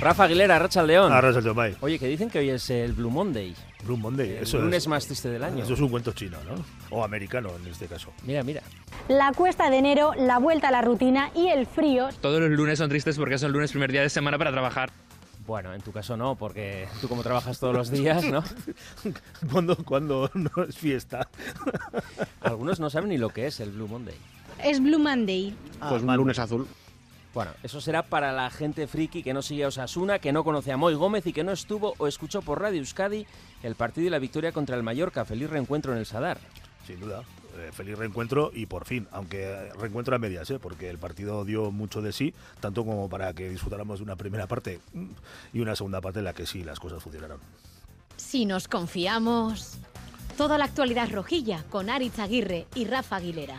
Rafa Aguilera, Racha León. Racha León, Oye, que dicen que hoy es el Blue Monday. Blue Monday, El eso lunes es. más triste del año. Eso es un cuento chino, ¿no? O americano en este caso. Mira, mira. La cuesta de enero, la vuelta a la rutina y el frío. Todos los lunes son tristes porque es el lunes primer día de semana para trabajar. Bueno, en tu caso no, porque tú como trabajas todos los días, ¿no? cuando, cuando no es fiesta. Algunos no saben ni lo que es el Blue Monday. Es Blue Monday. Pues un lunes azul. Bueno, eso será para la gente friki que no sigue a Osasuna, que no conoce a Moy Gómez y que no estuvo o escuchó por Radio Euskadi el partido y la victoria contra el Mallorca. Feliz reencuentro en el Sadar. Sin duda. Eh, feliz reencuentro y por fin, aunque eh, reencuentro a medias, ¿eh? porque el partido dio mucho de sí, tanto como para que disfrutáramos de una primera parte mm, y una segunda parte en la que sí las cosas funcionaron. Si nos confiamos. Toda la actualidad rojilla con Aritz Aguirre y Rafa Aguilera.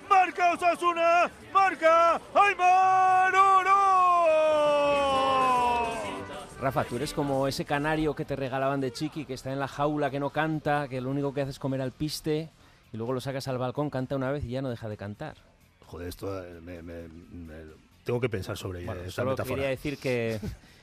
marca Osasuna, marca Aymar Oroz. Rafa, tú eres como ese canario que te regalaban de chiqui, que está en la jaula, que no canta, que lo único que hace es comer al piste y luego lo sacas al balcón, canta una vez y ya no deja de cantar. Joder, esto eh, me, me- me- tengo que pensar sobre Bueno, esta solo metáfora. quería decir que,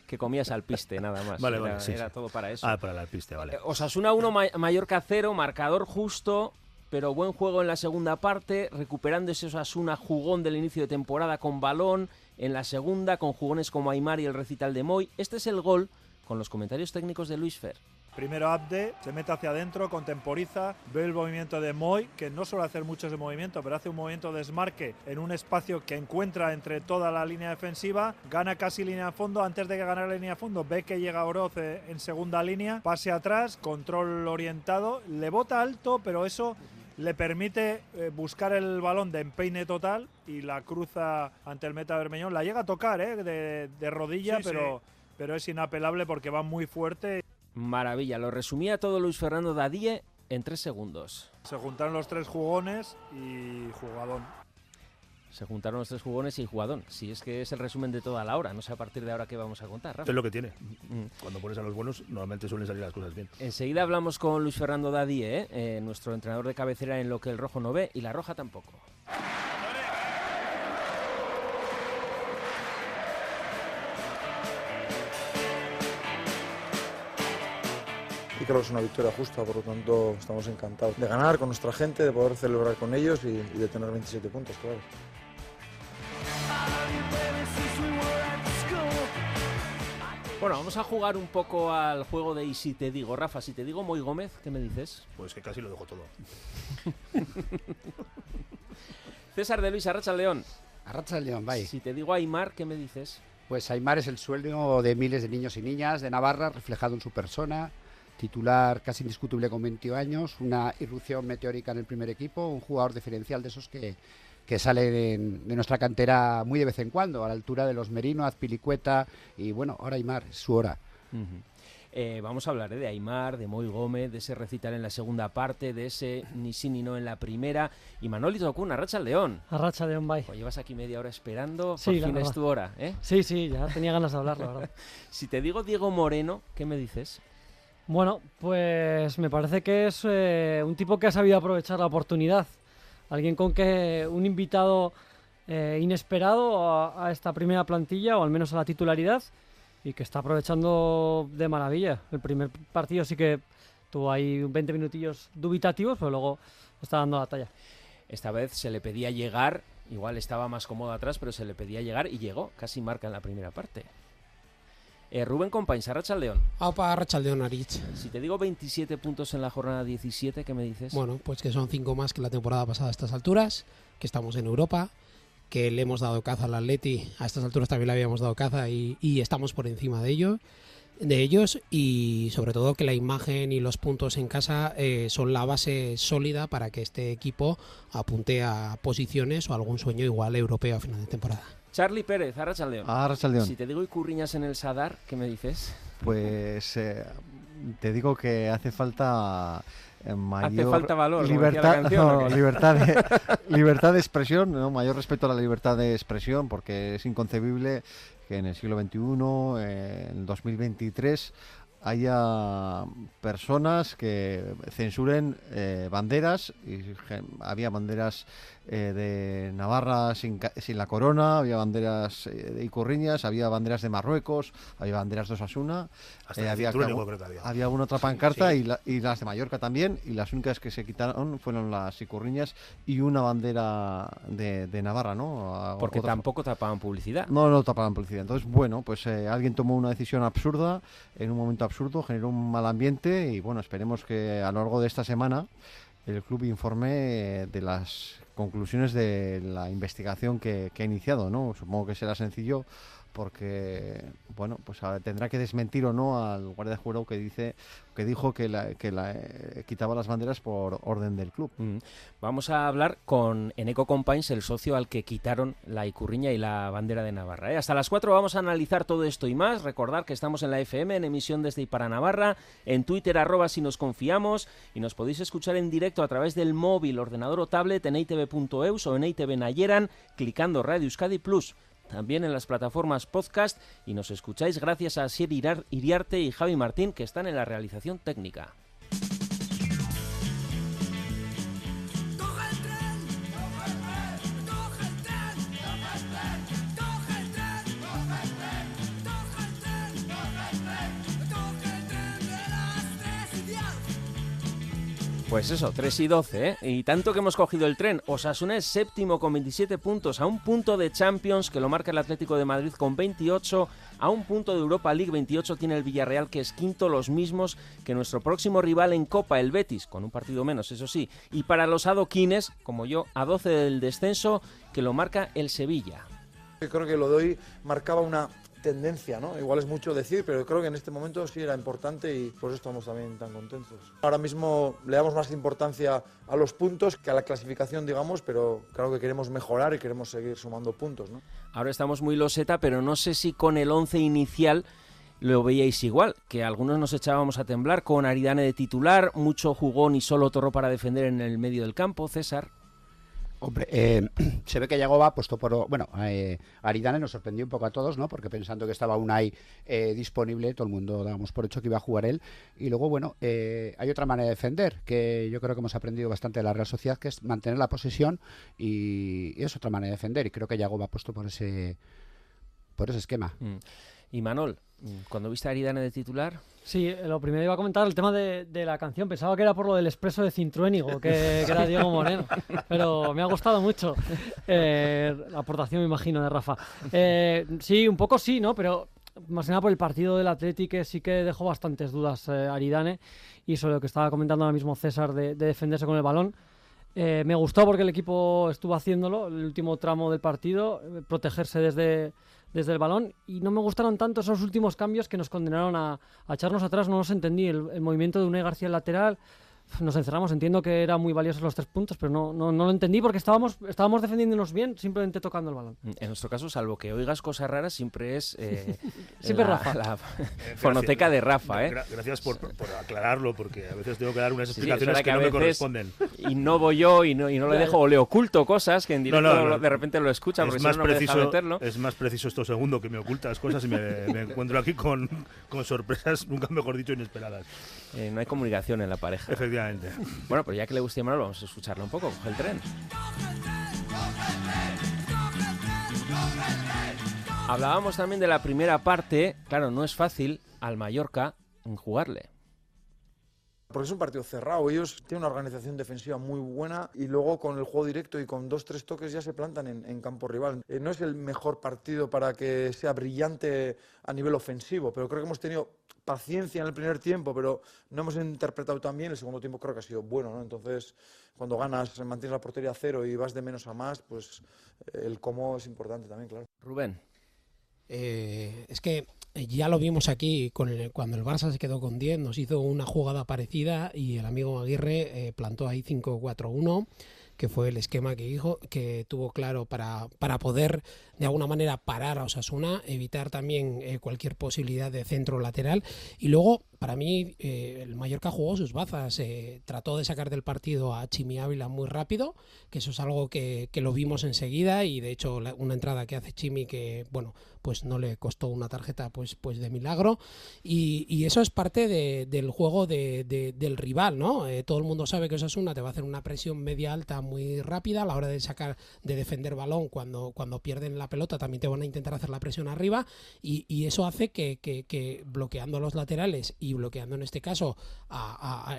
que comías al piste, nada más. Vale, era, vale, sí, era sí. todo para eso. Ah, para la piste, vale. Eh, Osasuna 1, Ma- Mallorca 0, marcador justo, pero buen juego en la segunda parte, recuperando ese Osasuna jugón del inicio de temporada con balón, en la segunda con jugones como Aymar y el recital de Moy. Este es el gol con los comentarios técnicos de Luis Fer. Primero Abde, se mete hacia adentro, contemporiza, ve el movimiento de Moy, que no suele hacer mucho ese movimiento, pero hace un movimiento de desmarque en un espacio que encuentra entre toda la línea defensiva, gana casi línea de fondo, antes de que ganara la línea de fondo, ve que llega Oroz eh, en segunda línea, pase atrás, control orientado, le bota alto, pero eso le permite eh, buscar el balón de empeine total y la cruza ante el meta Bermeñón, la llega a tocar eh, de, de rodilla, Sí, sí. pero, pero es inapelable porque va muy fuerte. Maravilla, lo resumía todo Luis Fernando Dadie en tres segundos. Se juntaron los tres jugones y jugadón. Se juntaron los tres jugones y jugadón. Si es que es el resumen de toda la hora, no sé a partir de ahora qué vamos a contar. Rafa. Es lo que tiene. Mm. Cuando pones a los buenos, normalmente suelen salir las cosas bien. Enseguida hablamos con Luis Fernando Dadie, ¿eh? Eh, nuestro entrenador de cabecera en lo que el rojo no ve y la roja tampoco. Creo que es una victoria justa, por lo tanto estamos encantados de ganar con nuestra gente, de poder celebrar con ellos y, y de tener 27 puntos, claro. Bueno, vamos a jugar un poco al juego de y si te digo, Rafa, si te digo Moy Gómez, ¿qué me dices? Pues que casi lo dejo todo. César de Luis Arracha León. Arracha el León, bye. Si te digo Aymar, ¿qué me dices? Pues Aymar es el sueño de miles de niños y niñas de Navarra, reflejado en su persona. Titular casi indiscutible con 21 años, una irrupción meteórica en el primer equipo, un jugador diferencial de esos que, que sale de nuestra cantera muy de vez en cuando, a la altura de los Merino, Azpilicueta y bueno, ahora Aymar, es su hora. Eh, vamos a hablar ¿eh? de Aymar, de Moy Gómez, de ese recital en la segunda parte, de ese ni sí ni no en la primera. Y Manoli Tocuna, Arracha León. Arracha León, bye. Pues llevas aquí media hora esperando, Sí, por fin es tu hora, ¿eh? Sí, sí, ya tenía ganas de hablar, la verdad. Si te digo Diego Moreno, ¿qué me dices? Bueno, pues me parece que es eh, un tipo que ha sabido aprovechar la oportunidad. Alguien con que un invitado eh, inesperado a, a esta primera plantilla, o al menos a la titularidad, y que está aprovechando de maravilla. El primer partido sí que tuvo ahí 20 minutillos dubitativos, pero luego está dando la talla. Esta vez se le pedía llegar, igual estaba más cómodo atrás, pero se le pedía llegar y llegó, casi marca en la primera parte. Eh, Rubén Compains, Arracha León. Aupa Arrachaldeón Arich. Si te digo 27 puntos en la jornada 17, ¿qué me dices? Bueno, pues que son cinco más que la temporada pasada a estas alturas, que estamos en Europa, que le hemos dado caza al Atleti, a estas alturas también le habíamos dado caza y, y estamos por encima de ellos, de ellos y sobre todo que la imagen y los puntos en casa eh, son la base sólida para que este equipo apunte a posiciones o algún sueño igual europeo a final de temporada. Charlie Pérez, Arrachaldeón. Arrachaldeón. Si te digo Icurriñas en el Sadar, ¿qué me dices? Pues eh, te digo que hace falta eh, mayor Hace falta valor, libertad, canción, libertad, de, libertad de expresión, ¿no? mayor respeto a la libertad de expresión, porque es inconcebible que en el siglo XXI, eh, en el 2023, haya personas que censuren eh, banderas y había banderas eh, de Navarra sin, la corona, había banderas eh, de Icurriñas, había banderas de Marruecos, había banderas de Osasuna, Hasta eh, había, había. había una otra pancarta Sí. y, la- y las de Mallorca también y las únicas que se quitaron fueron las Icurriñas y una bandera de, de Navarra, ¿no? A- Porque otra- tampoco tapaban publicidad. no, no tapaban publicidad. Entonces, bueno, pues eh, alguien tomó una decisión absurda en un momento absurdo, generó un mal ambiente y bueno, esperemos que a lo largo de esta semana el club informe de las conclusiones de la investigación que, que ha iniciado, ¿no? Supongo que será sencillo porque, bueno, pues tendrá que desmentir o no al guardia de jurado que dice que dijo que, la, que la, eh, quitaba las banderas por orden del club. Mm. Vamos a hablar con Eneco Compains, el socio al que quitaron la Icurriña y la bandera de Navarra. ¿eh? Hasta las 4 vamos a analizar todo esto y más. Recordar que estamos en la FM, en emisión desde y para Navarra, en Twitter arroba si nos confiamos y nos podéis escuchar en directo a través del móvil, ordenador o tablet en itv.eus o en ITV Nayeran, clicando Radio Euskadi Plus. También en las plataformas podcast y nos escucháis gracias a Asier Iriarte y Javi Martín que están en la realización técnica. Pues eso, 3 y 12, ¿eh? Y tanto que hemos cogido el tren. Osasuna es séptimo con 27 puntos, a un punto de Champions, que lo marca el Atlético de Madrid con 28, a un punto de Europa League 28 tiene el Villarreal, que es quinto, los mismos que nuestro próximo rival en Copa, el Betis, con un partido menos, eso sí. Y para los adoquines, como yo, a 12 del descenso, que lo marca el Sevilla. Creo que lo de hoy marcaba una tendencia, ¿no? Igual es mucho decir, pero creo que en este momento sí era importante y por eso estamos también tan contentos. Ahora mismo le damos más importancia a los puntos que a la clasificación, digamos, pero claro que queremos mejorar y queremos seguir sumando puntos, ¿no? Ahora estamos muy loseta, pero no sé si con el 11 inicial lo veíais igual, que algunos nos echábamos a temblar con Aridane de titular, mucho jugón y solo Torro para defender en el medio del campo, César. Hombre, eh, se ve que Yagoba apostó por. Bueno, eh, Aridane nos sorprendió un poco a todos, ¿no? Porque pensando que estaba Unai eh, disponible, todo el mundo dábamos por hecho que iba a jugar él. Y luego, bueno, eh, hay otra manera de defender, que yo creo que hemos aprendido bastante de la Real Sociedad, que es mantener la posesión y, es otra manera de defender. Y creo que Yagoba apostó por ese, por ese esquema. Mm. Y Manol, cuando viste a Aridane de titular, Sí, lo primero iba a comentar el tema de, de la canción. Pensaba que era por lo del expreso de Cintruénigo, que, que era Diego Moreno. Pero me ha gustado mucho eh, la aportación, me imagino, de Rafa. Eh, sí, un poco sí, ¿no? Pero más que nada por el partido del Atlético que sí que dejó bastantes dudas eh, Aridane. Y sobre lo que estaba comentando ahora mismo César de, de defenderse con el balón. Eh, me gustó porque el equipo estuvo haciéndolo, el último tramo del partido, eh, protegerse desde, desde el balón. Y no me gustaron tanto esos últimos cambios que nos condenaron a, echarnos atrás. No los entendí. El, el movimiento de Unai García lateral, nos encerramos. Entiendo que era muy valiosos los tres puntos, pero no, no, no lo entendí porque estábamos, estábamos defendiéndonos bien, simplemente tocando el balón. mm, en nuestro caso, salvo que oigas cosas raras, siempre es eh, Siempre la, Rafa. la Eh, fonoteca de Rafa, ¿eh? Gra- Gracias por, por aclararlo, porque a veces tengo que dar unas Sí, sí, es explicaciones verdad que, a no me corresponden. innovo yo y no, y no le dejo, o le oculto cosas que en directo No, no, no. de repente lo escucha porque es si no, más, no me deja preciso, meterlo. es más preciso esto segundo, que me ocultas cosas y me, me encuentro aquí con, con sorpresas, nunca mejor dicho, inesperadas. Eh, no hay comunicación en la pareja. Efectivamente. Bueno, pues ya que le guste Manuel, vamos a escucharlo un poco. Coge el tren. Hablábamos también de la primera parte. Claro, no es fácil al Mallorca jugarle. Porque es un partido cerrado, ellos tienen una organización defensiva muy buena y luego con el juego directo y con dos, tres toques ya se plantan en, en campo rival. Eh, no es el mejor partido para que sea brillante a nivel ofensivo, pero creo que hemos tenido paciencia en el primer tiempo, pero no hemos interpretado tan bien. El segundo tiempo creo que ha sido bueno, ¿no? Entonces, cuando ganas, mantienes la portería a cero y vas de menos a más, pues eh, el cómo es importante también, claro. Rubén. Eh, es que ya lo vimos aquí con el- cuando el Barça se quedó con 10, nos hizo una jugada parecida y el amigo Aguirre eh, plantó ahí 5-4-1 que fue el esquema que, dijo, que tuvo claro para, para poder de alguna manera parar a Osasuna, evitar también eh, cualquier posibilidad de centro lateral. Y luego, para mí, eh, el Mallorca jugó sus bazas, eh, trató de sacar del partido a Chimi Ávila muy rápido, que eso es algo que, que lo vimos enseguida y de hecho una entrada que hace Chimi que, bueno, pues no le costó una tarjeta pues, pues de milagro. Y, y eso es parte de, del juego de, de, del rival, ¿no? Eh, todo el mundo sabe que Osasuna te va a hacer una presión media alta muy rápida a la hora de sacar, de defender balón. Cuando, cuando pierden la pelota también te van a intentar hacer la presión arriba y, y eso hace que, que, que, bloqueando los laterales y bloqueando en este caso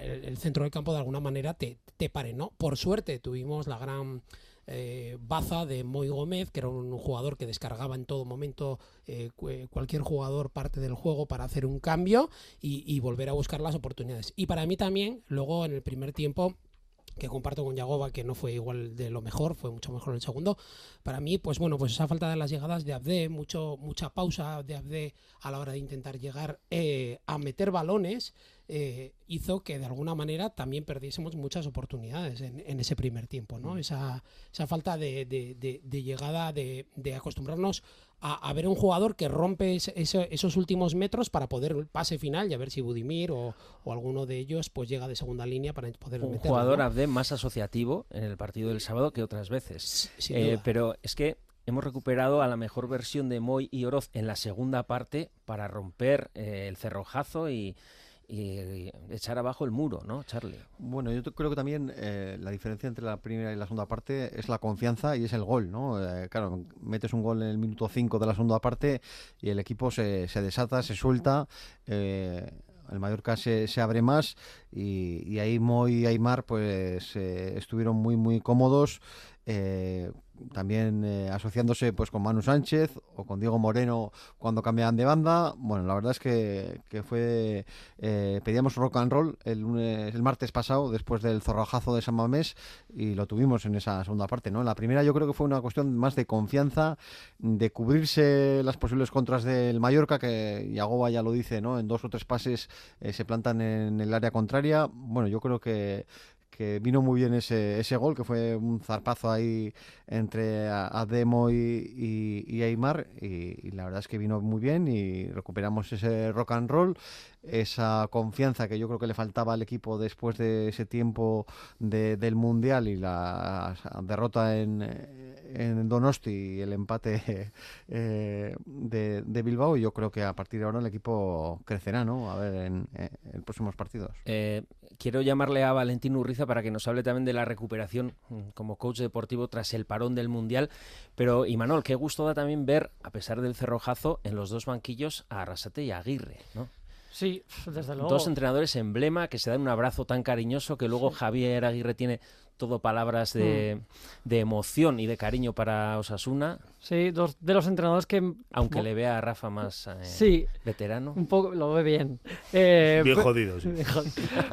el centro del campo de alguna manera te, te pare, ¿no? Por suerte tuvimos la gran eh, baza de Moy Gómez, que era un jugador que descargaba en todo momento eh, cualquier jugador parte del juego para hacer un cambio y, y, volver a buscar las oportunidades. Y para mí también, luego en el primer tiempo que comparto con Yagoba, que no fue igual de lo mejor, fue mucho mejor el segundo. Para mí, pues bueno, pues esa falta de las llegadas de Abde, mucho, mucha pausa de Abde a la hora de intentar llegar eh, a meter balones, eh, hizo que de alguna manera también perdiésemos muchas oportunidades en, en ese primer tiempo, ¿no? Esa, esa falta de, de, de, de llegada, de, acostumbrarnos a, a, ver un jugador que rompe ese, ese, esos últimos metros para poder el pase final y a ver si Budimir o, o, alguno de ellos pues llega de segunda línea para poder un meterlo, jugador ¿no? Abde más asociativo en el partido del sábado que otras veces. Eh, pero es que hemos recuperado a la mejor versión de Moy y Oroz en la segunda parte para romper eh, el cerrojazo y, y echar abajo el muro, ¿no, Charlie? Bueno, yo creo que también eh, la diferencia entre la primera y la segunda parte es la confianza y es el gol, ¿no? Eh, claro, metes un gol en el minuto 5 de la segunda parte y el equipo se, desata, se suelta. Eh, el Mallorca se, se abre más y, y, ahí Moy y Aymar pues eh, estuvieron muy muy cómodos también eh, asociándose pues con Manu Sánchez o con Diego Moreno cuando cambiaban de banda. Bueno, la verdad es que, que fue eh, pedíamos rock and roll el lunes, el martes pasado después del zorrajazo de San Mamés y lo tuvimos en esa segunda parte, ¿no? La primera yo creo que fue una cuestión más de confianza, de cubrirse las posibles contras del Mallorca que Yagoba ya lo dice, ¿no? En dos o tres pases eh, se plantan en el área contraria. Bueno, yo creo que que vino muy bien ese, ese gol, que fue un zarpazo ahí entre Ademo y, y, Aymar, y, la verdad es que vino muy bien y recuperamos ese rock and roll, esa confianza que yo creo que le faltaba al equipo después de ese tiempo de, del Mundial y la derrota en, en Donosti y el empate eh, de, Bilbao, yo creo que a partir de ahora el equipo crecerá, ¿no? A ver, en, en próximos partidos. Eh, quiero llamarle a Valentín Urriza para que nos hable también de la recuperación mm, como coach deportivo tras el parón del Mundial. Pero, Imanol, qué gusto da también ver, a pesar del cerrojazo, en los dos banquillos a Arrasate y a Aguirre, ¿no? Sí, desde luego. Dos entrenadores emblema que se dan un abrazo tan cariñoso que luego sí. Javier Aguirre tiene todo palabras de, mm. de, emoción y de cariño para Osasuna. Sí, dos de los entrenadores que... Aunque le vea a Rafa más eh, sí, veterano. Un poco, lo ve bien. Eh, bien jodido, sí.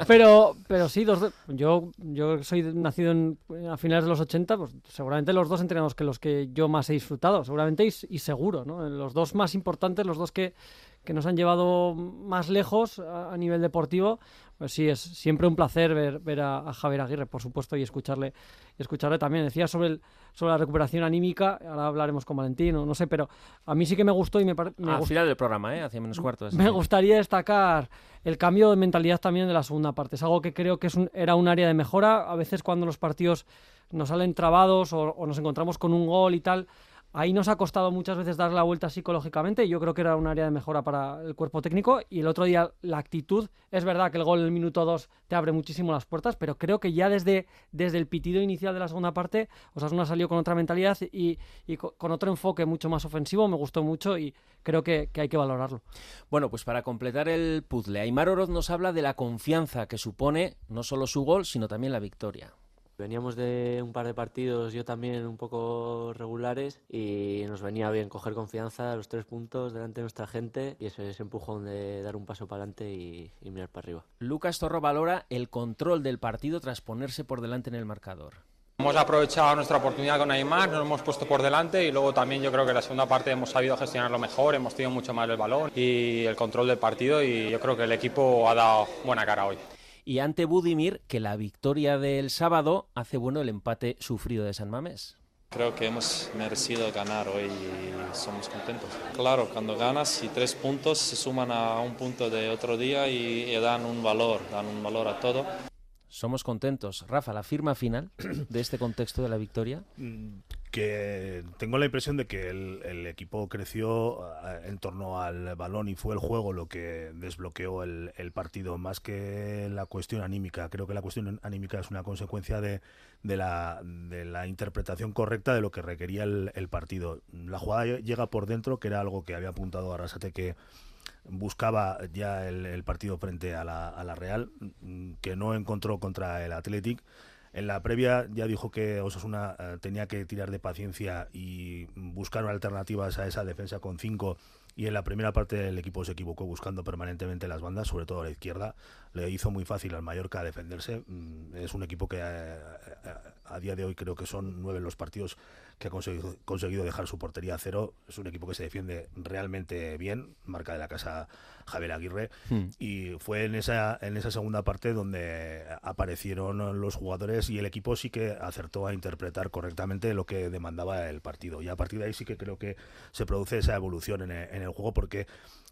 pero, pero sí, dos, yo, yo soy nacido en, a finales de los 80, pues seguramente los dos entrenadores que los que yo más he disfrutado, seguramente y, y seguro, ¿no? Los dos más importantes, los dos que que nos han llevado más lejos a, a, nivel deportivo, pues sí, es siempre un placer ver, ver a, a, Javier Aguirre, por supuesto, y escucharle, escucharle también. Decía sobre, el, sobre la recuperación anímica, ahora hablaremos con Valentín, no, no sé, pero a mí sí que me gustó y me, parece... Al final del programa, ¿eh? hacia menos cuartos. Me gustaría destacar el cambio de mentalidad también de la segunda parte. Es algo que creo que es un, era un área de mejora. A veces cuando los partidos nos salen trabados o, o nos encontramos con un gol y tal, Ahí nos ha costado muchas veces dar la vuelta psicológicamente yo creo que era un área de mejora para el cuerpo técnico. Y el otro día la actitud, es verdad que el gol en el minuto 2 te abre muchísimo las puertas, pero creo que ya desde, desde el pitido inicial de la segunda parte, Osasuna salió con otra mentalidad y, y con otro enfoque mucho más ofensivo, me gustó mucho y creo que, que, hay que valorarlo. Bueno, pues para completar el puzzle, Aymar Oroz nos habla de la confianza que supone no solo su gol, sino también la victoria. Veníamos de un par de partidos, yo también un poco regulares, y nos venía bien coger confianza, los tres puntos delante de nuestra gente y ese, ese empujón de dar un paso para adelante y, y, mirar para arriba. Lucas Torro valora el control del partido tras ponerse por delante en el marcador. Hemos aprovechado nuestra oportunidad con Neymar, nos hemos puesto por delante y luego también yo creo que en la segunda parte hemos sabido gestionarlo mejor, hemos tenido mucho más el balón y el control del partido y yo creo que el equipo ha dado buena cara hoy. Y ante Budimir, que la victoria del sábado hace bueno el empate sufrido de San Mamés. Creo que hemos merecido ganar hoy y somos contentos. Claro, cuando ganas y tres puntos se suman a un punto de otro día y, y dan un valor, dan un valor a todo. Somos contentos. Rafa, la firma final de este contexto de la victoria. Que tengo la impresión de que el, equipo creció eh, en torno al balón y fue el juego lo que desbloqueó el, partido, más que la cuestión anímica. Creo que la cuestión anímica es una consecuencia de, la, interpretación correcta de lo que requería el, partido. La jugada llega por dentro, que era algo que había apuntado Arrasate que buscaba ya el, el partido frente a la, a la, Real, mm, que no encontró contra el Athletic. En la previa ya dijo que Osasuna uh, tenía que tirar de paciencia y buscar alternativas a esa defensa con cinco y en la primera parte el equipo se equivocó buscando permanentemente las bandas, sobre todo a la izquierda. Le hizo muy fácil al Mallorca defenderse. Mm, es un equipo que a, a, día de hoy creo que son nueve los partidos que ha conseguido, conseguido, dejar su portería a cero. Es un equipo que se defiende realmente bien, marca de la casa Javier Aguirre. Hmm. Y fue en esa, en esa segunda parte donde aparecieron los jugadores y el equipo sí que acertó a interpretar correctamente lo que demandaba el partido. Y a partir de ahí sí que creo que se produce esa evolución en el, en el juego porque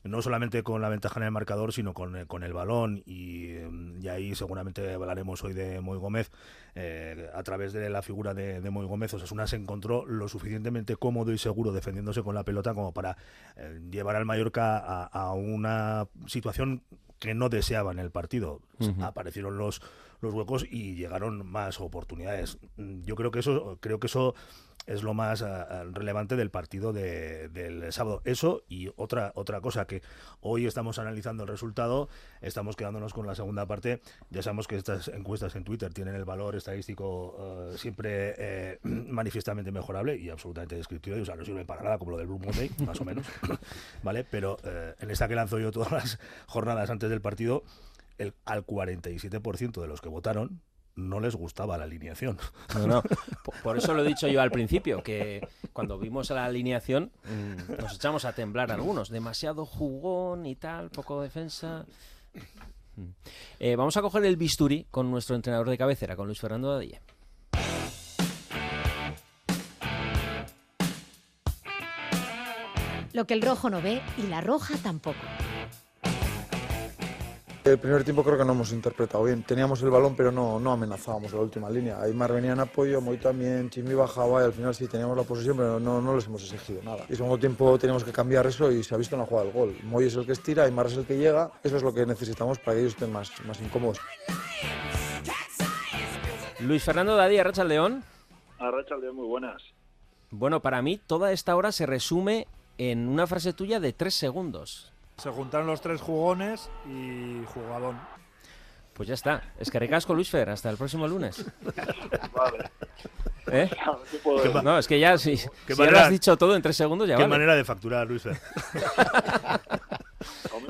no solamente con la ventaja en el marcador, sino con, con el balón. Y, y, ahí seguramente hablaremos hoy de Moy Gómez. Eh, a través de la figura de, de Moy Gómez, Osasuna se encontró lo suficientemente cómodo y seguro defendiéndose con la pelota como para eh, llevar al Mallorca a, a, una situación que no deseaba en el partido. Uh -huh. Aparecieron los, los huecos y llegaron más oportunidades. Yo creo que eso, creo que eso es lo más uh, relevante del partido de, del sábado. Eso y otra otra cosa que hoy estamos analizando el resultado, estamos quedándonos con la segunda parte. Ya sabemos que estas encuestas en Twitter tienen el valor estadístico uh, siempre eh, manifiestamente mejorable y absolutamente descriptivo. O sea, no sirve para nada como lo del Blue Monday, más o menos. ¿Vale? Pero eh, en esta que lanzo yo todas las jornadas antes del partido, el, al 47% de los que votaron no les gustaba la alineación. No, no. Por, por, eso lo he dicho yo al principio, que cuando vimos la alineación mmm, nos echamos a temblar algunos. Demasiado jugón y tal, poco defensa. Eh, vamos a coger el bisturí con nuestro entrenador de cabecera, con Luis Fernando Dadille. Lo que el rojo no ve y la roja tampoco. El primer tiempo creo que no hemos interpretado bien. Teníamos el balón, pero no, no amenazábamos la última línea. Aymar venía en apoyo, Moy también, Chimi bajaba y al final sí teníamos la posesión, pero no, no les hemos exigido nada. Y segundo tiempo teníamos que cambiar eso y se ha visto en la jugada del gol. Moy es el que estira, Aymar es el que llega. Eso es lo que necesitamos para que ellos estén más, más incómodos. Luis Fernando Dadí, Arracha León. Arracha León, muy buenas. Bueno, para mí toda esta hora se resume en una frase tuya de tres segundos. Se juntaron los tres jugones y jugadón. Pues ya está. Es que recasco Luis Fer. Hasta el próximo lunes. vale. ¿Eh? No, es que ya si, si manera, lo has dicho todo en tres segundos ya Qué vale. manera de facturar, Luis Fer.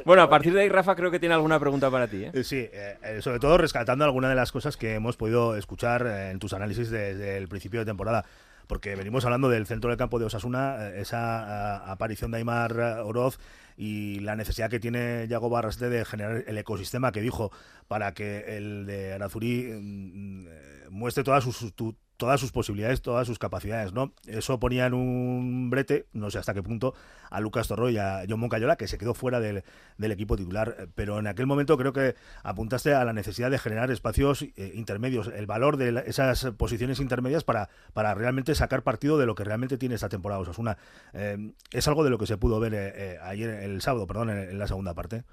bueno, a partir de ahí Rafa creo que tiene alguna pregunta para ti. ¿eh? Sí, eh, sobre todo rescatando alguna de las cosas que hemos podido escuchar en tus análisis desde el principio de temporada porque venimos hablando del centro del campo de Osasuna, esa uh, aparición de Aymar Oroz y la necesidad que tiene Yago Barrasete de generar el ecosistema que dijo para que el de Arazuri mm, muestre todas sus, tu, todas sus posibilidades, todas sus capacidades, ¿no? Eso ponía en un brete, no sé hasta qué punto, a Lucas Torro y a John Moncayola, que se quedó fuera del, equipo titular. Pero en aquel momento creo que apuntaste a la necesidad de generar espacios eh, intermedios, el valor de la, esas posiciones intermedias para, para realmente sacar partido de lo que realmente tiene esta temporada Osasuna. Eh, es algo de lo que se pudo ver eh, ayer, el sábado, perdón, en la segunda parte.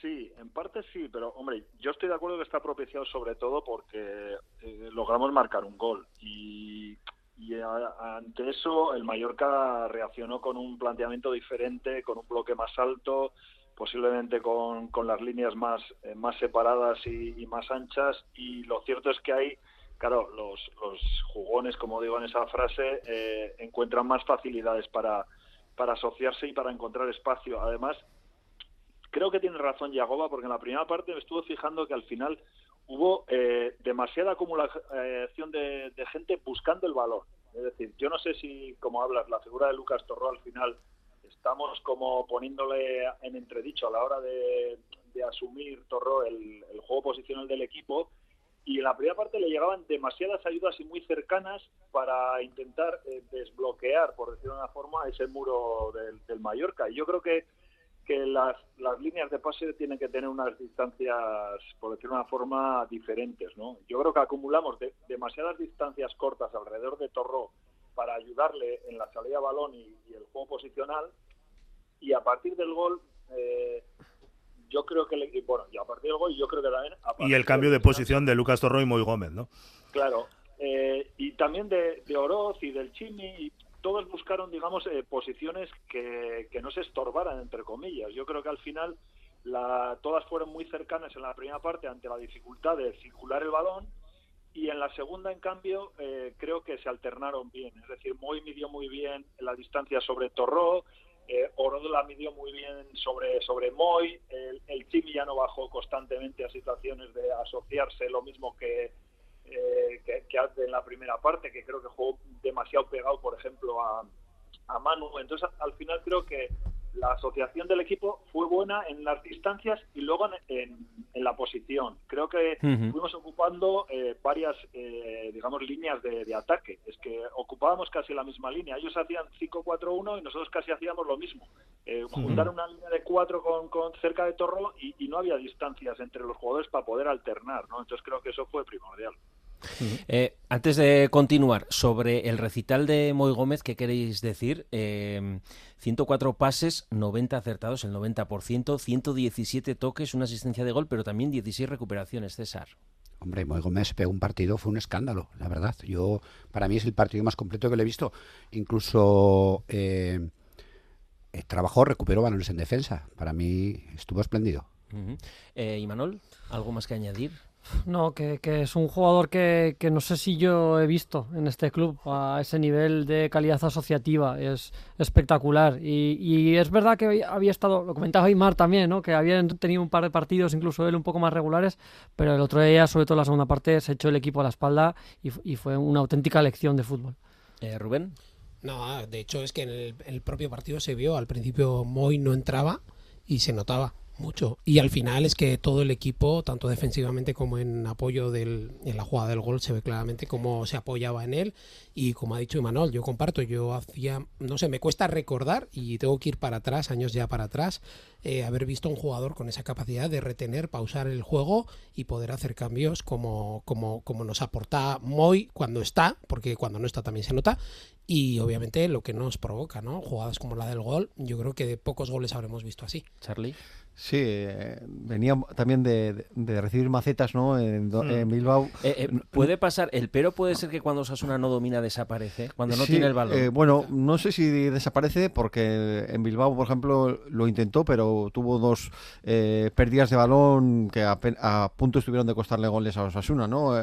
Sí, en parte sí, pero hombre, yo estoy de acuerdo que está propiciado sobre todo porque eh, logramos marcar un gol y, ante eso el Mallorca reaccionó con un planteamiento diferente, con un bloque más alto, posiblemente con, con las líneas más, eh, más separadas y, y, más anchas y lo cierto es que hay, claro, los, los jugones, como digo en esa frase, eh, encuentran más facilidades para, para asociarse y para encontrar espacio. Además, creo que tiene razón Yagoba porque en la primera parte me estuve fijando que al final hubo eh, demasiada acumulación de, de, gente buscando el balón. Es decir, yo no sé si, como hablas, la figura de Lucas Torró al final estamos como poniéndole en entredicho a la hora de, asumir Torró el, el juego posicional del equipo y en la primera parte le llegaban demasiadas ayudas y muy cercanas para intentar eh, desbloquear, por decirlo de una forma, ese muro del, del Mallorca. Y yo creo que, que las, las líneas de pase tienen que tener unas distancias, por decirlo de una forma, diferentes. ¿no? Yo creo que acumulamos de- demasiadas distancias cortas alrededor de Torró para ayudarle en la salida balón y, y el juego posicional. Y a partir del gol, eh, yo creo que, le- bueno, y a partir del gol, yo creo que también. Y el cambio de posición de Lucas Torro y Moy Gómez, ¿no? Claro, eh, y también de, de Oroz y del Chimi, y todos buscaron, digamos, eh, posiciones que, que no se estorbaran, entre comillas. Yo creo que al final la, todas fueron muy cercanas en la primera parte ante la dificultad de circular el balón y en la segunda, en cambio, eh, creo que se alternaron bien. Es decir, Moy midió muy bien la distancia sobre Torró, eh, la midió muy bien sobre, sobre Moy, el, el Chimi ya no bajó constantemente a situaciones de asociarse, lo mismo que, eh, que, que hace en la primera parte, que creo que jugó demasiado pegado, por ejemplo, a, a Manu. Entonces, al final creo que la asociación del equipo fue buena en las distancias y luego en, en- en la posición. Creo que Ujú. fuimos ocupando eh, varias, eh, digamos, líneas de, de ataque. Es que ocupábamos casi la misma línea. Ellos hacían 5-4-1 y nosotros casi hacíamos lo mismo. Eh, juntar una línea de cuatro con, con cerca de Torro y, y no había distancias entre los jugadores para poder alternar. ¿no? Entonces creo que eso fue primordial. Eh, antes de continuar, sobre el recital de Moy Gómez, ¿qué queréis decir? Eh, 104 pases, 90 acertados, el 90%, 117 toques, una asistencia de gol, pero también 16 recuperaciones, César. Hombre, Moy Gómez pegó un partido, fue un escándalo, la verdad. Yo, para mí es el partido más completo que le he visto. Incluso eh, trabajó, recuperó balones en defensa. Para mí estuvo espléndido. Ujú. Eh, Imanol, ¿algo más que añadir? No, que, que es un jugador que, que no sé si yo he visto en este club a ese nivel de calidad asociativa. Es espectacular. Y, y es verdad que había- estado, lo comentaba Aymar también, ¿no? que habían tenido un par de partidos, incluso él un poco más regulares, pero el otro día, sobre todo la segunda parte, se echó el equipo a la espalda y, y fue una auténtica lección de fútbol. Eh, Rubén. No, de hecho es que en el, en el propio partido se vio, al principio Moy no entraba y se notaba mucho. Y al final es que todo el equipo, tanto defensivamente como en apoyo del, en la jugada del gol, se ve claramente cómo se apoyaba en él. Y como ha dicho Imanol, yo comparto, yo hacía, no sé, me cuesta recordar y tengo que ir para atrás, años ya para atrás, eh, haber visto un jugador con esa capacidad de retener, pausar el juego y poder hacer cambios como, como, como nos aporta Moy cuando está, porque cuando no está también se nota, y obviamente lo que nos provoca, ¿no? Jugadas como la del gol, yo creo que de pocos goles habremos visto así. Charlie. Sí, eh, venía también de, de- de recibir macetas ¿no? en, Hmm. en Bilbao. Eh, eh, puede pasar, el pero puede ser que cuando Osasuna no domina desaparece, cuando no Sí, tiene el balón. eh, bueno, no sé si desaparece porque en Bilbao, por ejemplo, lo intentó, pero tuvo dos eh, pérdidas de balón que a, a punto estuvieron de costarle goles a Osasuna, ¿no?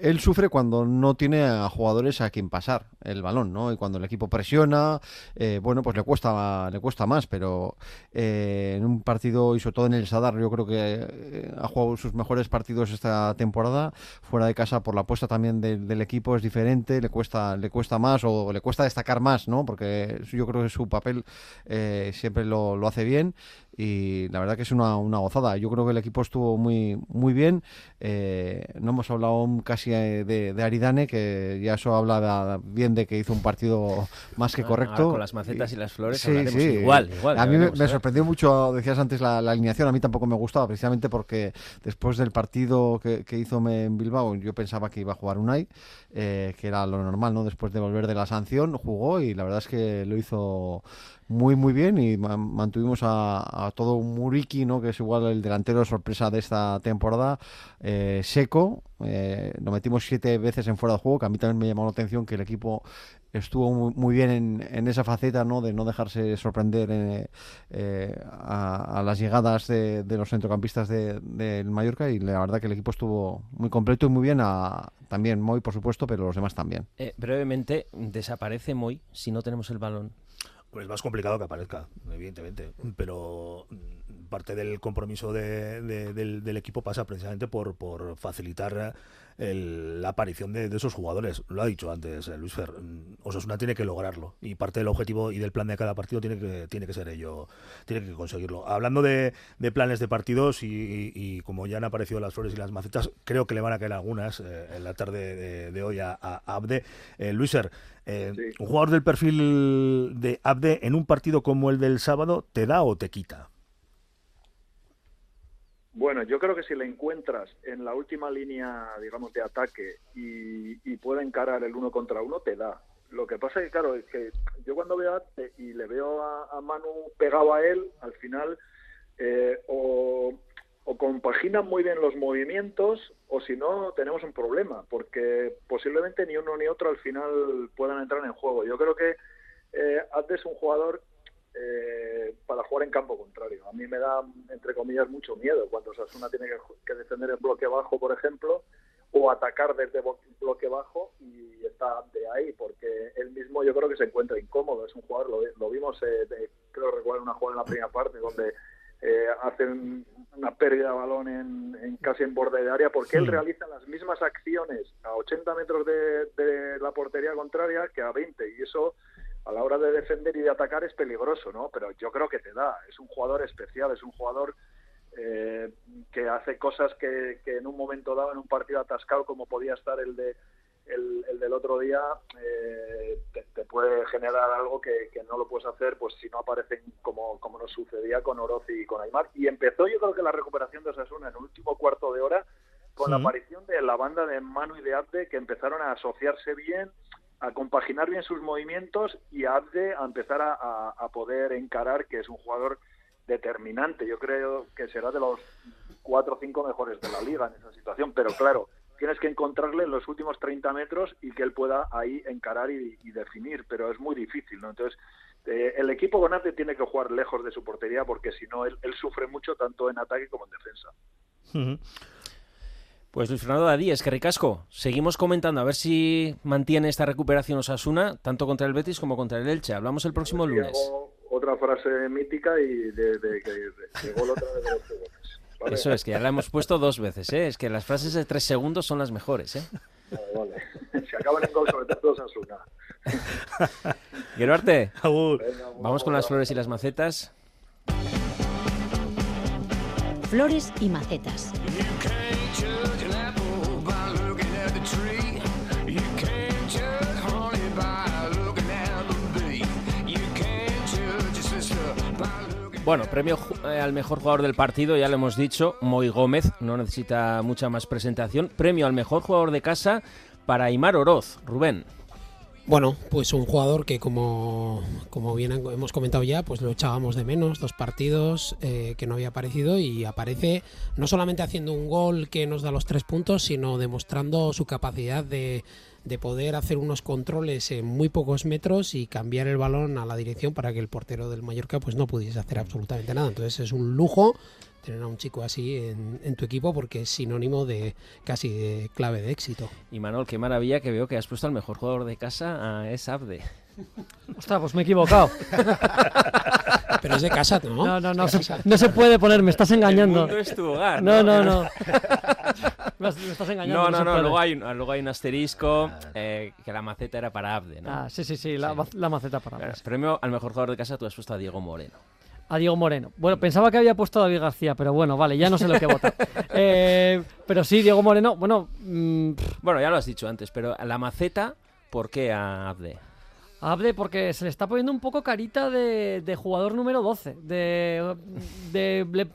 Él sufre cuando no tiene a jugadores a quien pasar el balón, ¿no? Y cuando el equipo presiona, eh, bueno, pues le cuesta, le cuesta más, pero eh, en un partido y sobre todo en el Sadar, yo creo que eh, ha jugado sus mejores partidos esta temporada. Fuera de casa, por la apuesta también del equipo es diferente, le cuesta, le cuesta más o le cuesta destacar más, ¿no? Porque yo creo que su papel eh, siempre lo, lo hace bien y la verdad que es una, una gozada. Yo creo que el equipo estuvo muy, muy bien. Eh, no hemos hablado casi eh, de, de Aridane, que ya eso habla de- bien de que hizo un partido más que Ah, correcto. ahora con las macetas y las flores hablaremos igual, igual, A mí me, ver. sorprendió mucho, decías antes, la, la alineación. A mí tampoco me gustaba, precisamente porque después del partido que, que hizo en Bilbao, yo pensaba que iba a jugar Unai, eh, que era lo normal, ¿no? Después de volver de la sanción, jugó y la verdad es que lo hizo muy muy bien y ma- mantuvimos a, a todo Muriki, ¿no? que es igual el delantero sorpresa de esta temporada, eh, seco. eh, lo metimos siete veces en fuera de juego, que a mí también me llamó la atención que el equipo estuvo muy, muy bien en, en esa faceta ¿no? de no dejarse sorprender eh, eh, a, las llegadas de, de los centrocampistas de- del Mallorca y la verdad que el equipo estuvo muy completo y muy bien, a, también Moy por supuesto, pero los demás también. Eh, brevemente, desaparece Moy si no tenemos el balón. Pues es más complicado que aparezca, evidentemente. Pero mm, parte del compromiso del, equipo pasa precisamente por, por facilitar la aparición de, esos jugadores. Lo ha dicho antes eh, Luis Fer. Mm, Osasuna tiene que lograrlo y parte del objetivo y del plan de cada partido tiene que, tiene que ser ello, tiene que conseguirlo. Hablando de, planes de partidos y, como ya han aparecido las flores y las macetas, creo que le van a caer algunas eh, en la tarde de, hoy a, Abde. Eh, Luis Fer, un jugador del perfil de Abde en un partido como el del sábado, ¿te da o te quita? Bueno, yo creo que si le encuentras en la última línea, digamos, de ataque y, puede encarar el uno contra uno, te da. Lo que pasa es que, claro, es que yo cuando veo a y le veo a, Manu pegado a él, al final, eh, o, o compaginan muy bien los movimientos, o si no, tenemos un problema, porque posiblemente ni uno ni otro al final puedan entrar en juego. Yo creo que eh, es un jugador eh, para jugar en campo contrario. A mí me da, entre comillas, mucho miedo cuando Sasuna tiene que, defender en bloque bajo, por ejemplo, o atacar desde bloque bajo y está de ahí, porque él mismo yo creo que se encuentra incómodo. Es un jugador, lo, vimos, eh, creo recuerdo una jugada en la primera parte donde eh, hacen una pérdida de balón en, casi en borde de área, porque él realiza las mismas acciones a 80 metros de, de la portería contraria que a 20, y eso a la hora de defender y de atacar es peligroso, ¿no? Pero yo creo que te da. Es un jugador especial, es un jugador eh, que hace cosas que, en un momento dado, en un partido atascado como podía estar el de el, del otro día, eh, te, puede generar algo que, no lo puedes hacer pues si no aparecen como, como nos sucedía con Oroz y con Aymar. Y empezó yo creo que la recuperación de Osasuna en el último cuarto de hora con la aparición de la banda de Manu y de Abde que empezaron a asociarse bien, a compaginar bien sus movimientos y a a empezar a, poder encarar que es un jugador determinante. Yo creo que será de los cuatro o cinco mejores de la liga en esa situación, pero claro, tienes que encontrarle en los últimos 30 metros y que él pueda ahí encarar y, definir, pero es muy difícil, ¿no? Entonces, eh, el equipo con Abde tiene que jugar lejos de su portería porque si no, él, sufre mucho tanto en ataque como en defensa. Pues Luis Fernando Dadí, es que ricasco. Seguimos comentando a ver si mantiene esta recuperación Osasuna, tanto contra el Betis como contra el Elche. Hablamos el próximo lunes. Otra frase mítica y de, que gol otra vez de los Eso es, que ya la hemos puesto dos veces, ¿eh? Es que las frases de tres segundos son las mejores, ¿eh? Vale, vale. Se acaban en gol sobre todo Osasuna. Geruarte, vamos con las flores y las macetas. Flores y macetas. Bueno, premio eh, al mejor jugador del partido, ya lo hemos dicho, Moy Gómez, no necesita mucha más presentación. Premio al mejor jugador de casa para Aymar Oroz, Rubén. Bueno, pues un jugador que como, como bien hemos comentado ya, pues lo echábamos de menos, dos partidos eh, que no había aparecido y aparece no solamente haciendo un gol que nos da los tres puntos, sino demostrando su capacidad de, de poder hacer unos controles en muy pocos metros y cambiar el balón a la dirección para que el portero del Mallorca pues no pudiese hacer absolutamente nada. Entonces es un lujo tener a un chico así en, tu equipo porque es sinónimo de casi de clave de éxito. Y Manuel, qué maravilla que veo que has puesto al mejor jugador de casa a Es Abde. Ostras, pues me he equivocado. Pero es de casa, ¿no? No, no, no, se, no se puede poner, me estás engañando. El es tu hogar. No, no, no. Me estás engañando. No, no, no, luego, hay, luego hay un asterisco eh, que la maceta era para Abde, ¿no? Ah, sí, sí, sí, la, la maceta para Abde. premio al mejor jugador de casa tú has puesto a Diego Moreno. A Diego Moreno. Bueno, pensaba que había puesto a David García, pero bueno, vale, ya no sé lo que vota. eh, pero sí, Diego Moreno, bueno... Mm, bueno, ya lo has dicho antes, pero la maceta, ¿por qué a Abde? Hable porque se le está poniendo un poco carita de, jugador número 12. De,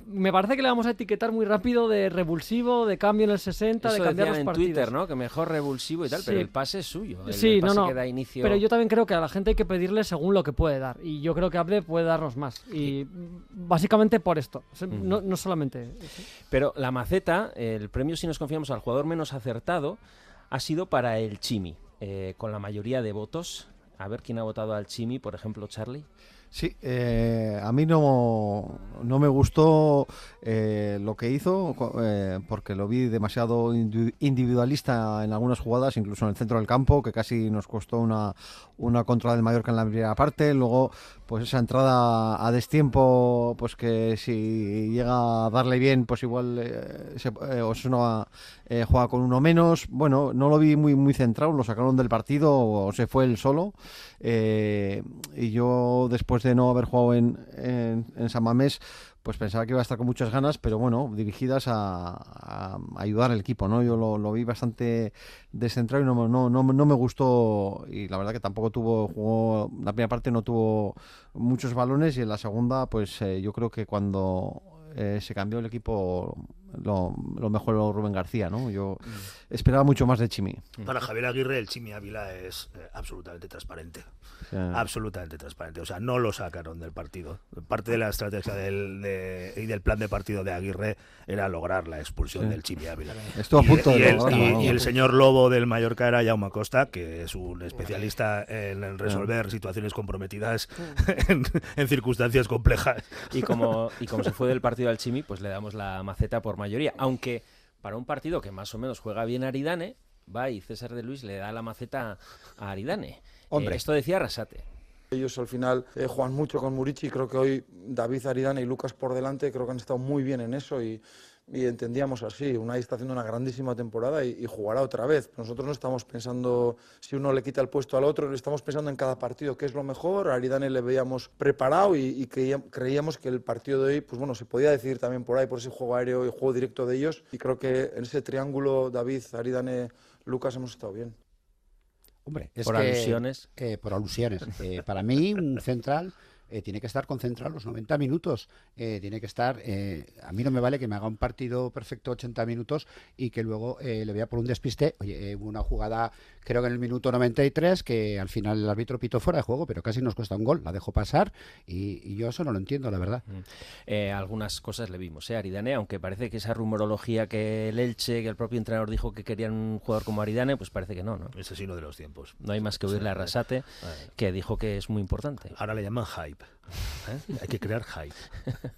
me parece que le vamos a etiquetar muy rápido de revulsivo, de cambio en el 60, de cambiar los en partidos. Twitter, ¿no? Que mejor revulsivo y tal, pero el pase es suyo. sí, no, no. Pero yo también creo que a la gente hay que pedirle según lo que puede dar. Y yo creo que Hable puede darnos más. Y básicamente por esto. No, no solamente. Pero la maceta, el premio, si nos confiamos al jugador menos acertado, ha sido para el Chimi. Eh, con la mayoría de votos a ver quién ha votado al Chimi, por ejemplo, Charlie. Sí, eh, a mí no, no me gustó eh, lo que hizo eh, porque lo vi demasiado individualista en algunas jugadas, incluso en el centro del campo, que casi nos costó una, una contra del Mallorca en la primera parte. Luego, pues esa entrada a destiempo, pues que si llega a darle bien, pues igual se, Osuna juega con uno menos. Bueno, no lo vi muy, muy centrado, lo sacaron del partido o se fue él solo. Y yo después de no haber jugado en, en, San Mamés, pues pensaba que iba a estar con muchas ganas, pero bueno, dirigidas a, ayudar al equipo, ¿no? Yo lo, vi bastante descentrado y no, no, no, no, me gustó y la verdad que tampoco tuvo, jugó, la primera parte no tuvo muchos balones y en la segunda, pues eh, yo creo que cuando eh, se cambió el equipo, lo, lo mejoró Rubén García, ¿no? Yo mm. esperaba mucho más de Chimi. Para Javier Aguirre, el Chimi Ávila es eh, absolutamente transparente. Absolutamente transparente. O sea, no lo sacaron del partido. Parte de la estrategia del, y del plan de partido de Aguirre era lograr la expulsión del Chimi Ávila. Estuvo a punto y, de el, y, el señor Lobo del Mallorca era Jaume Costa, que es un especialista en resolver situaciones comprometidas en, en, circunstancias complejas. Y como, y como se fue del partido al Chimi, pues le damos la maceta por mayoría. Aunque para un partido que más o menos juega bien Aridane, va y César de Luis le da la maceta a Aridane. Hombre, esto decía Rasate. Ellos al final eh, juegan mucho con Murici y creo que hoy David Aridane y Lucas por delante creo que han estado muy bien en eso y, entendíamos así. Unai está haciendo una grandísima temporada y, jugará otra vez. Nosotros no estamos pensando si uno le quita el puesto al otro, estamos pensando en cada partido qué es lo mejor. A Aridane le veíamos preparado y, creíamos que el partido de hoy, pues bueno, se podía decidir también por ahí, por ese juego aéreo y juego directo de ellos. Y creo que en ese triángulo David, Aridane, Lucas hemos estado bien. Hombre, es por alusiones. Eh, por alusiones. Eh, para mí, un central eh, tiene que estar concentrado los 90 minutos. Eh, tiene que estar. Eh, a mí no me vale que me haga un partido perfecto 80 minutos y que luego le vea por un despiste. Oye, una jugada, creo que en el minuto 93, que al final el árbitro pitó fuera de juego, pero casi nos cuesta un gol. La dejo pasar y, yo eso no lo entiendo, la verdad. Mm. algunas cosas le vimos, ¿eh? Aridane, aunque parece que esa rumorología que el Elche, que el propio entrenador dijo que querían un jugador como Aridane, pues parece que no, ¿no? Es así de los tiempos. No hay más que oírle a Rasate, que dijo que es muy importante. Ahora le llaman hype. ¿Eh? Hay que crear hype,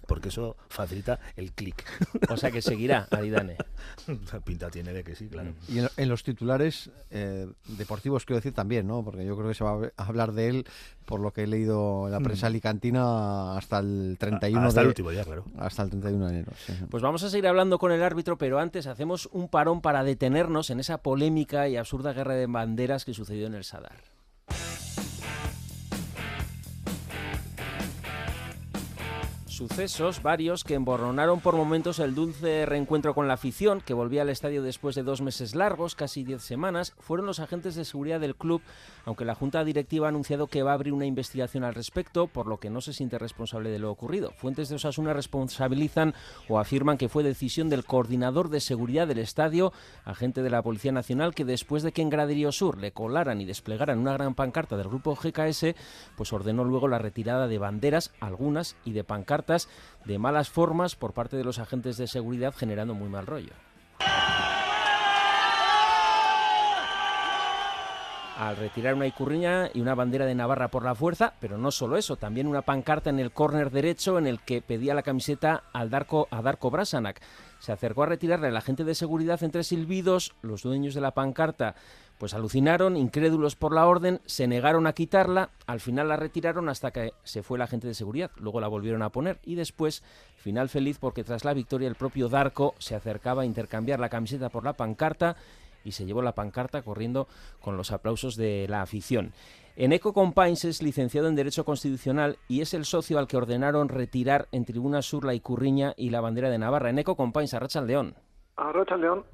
porque eso facilita el clic. O sea que seguirá Aridane. Pinta tiene de que sí, claro. Y en, los titulares eh, deportivos quiero decir también, ¿no? Porque yo creo que se va a hablar de él por lo que he leído en la prensa mm. alicantina hasta el 31 hasta el último día, claro. Hasta el 31 de enero. Pues vamos a seguir hablando con el árbitro, pero antes hacemos un parón para detenernos en esa polémica y absurda guerra de banderas que sucedió en el Sadar. Sucesos varios que emborronaron por momentos el dulce reencuentro con la afición, que volvía al estadio después de dos meses largos, casi diez semanas, fueron los agentes de seguridad del club, aunque la Junta Directiva ha anunciado que va a abrir una investigación al respecto, por lo que no se siente responsable de lo ocurrido. Fuentes de Osasuna responsabilizan o afirman que fue decisión del coordinador de seguridad del estadio, agente de la Policía Nacional, que después de que en Graderío Sur le colaran y desplegaran una gran pancarta del grupo GKS, pues ordenó luego la retirada de banderas, algunas, y de pancartas de malas formas por parte de los agentes de seguridad generando muy mal rollo. al retirar una icurriña y una bandera de Navarra por la fuerza, pero no solo eso, también una pancarta en el córner derecho en el que pedía la camiseta al Darko, a Darko Brasanac. Se acercó a retirarle al agente de seguridad entre silbidos, los dueños de la pancarta pues alucinaron, incrédulos por la orden, se negaron a quitarla, al final la retiraron hasta que se fue la agente de seguridad, luego la volvieron a poner y después, final feliz porque tras la victoria el propio Darko se acercaba a intercambiar la camiseta por la pancarta y se llevó la pancarta corriendo con los aplausos de la afición. Eneco Compines es licenciado en Derecho Constitucional y es el socio al que ordenaron retirar en Tribuna Sur la Icurriña y la bandera de Navarra. Eneco Compines, Arracha León. Arracha León.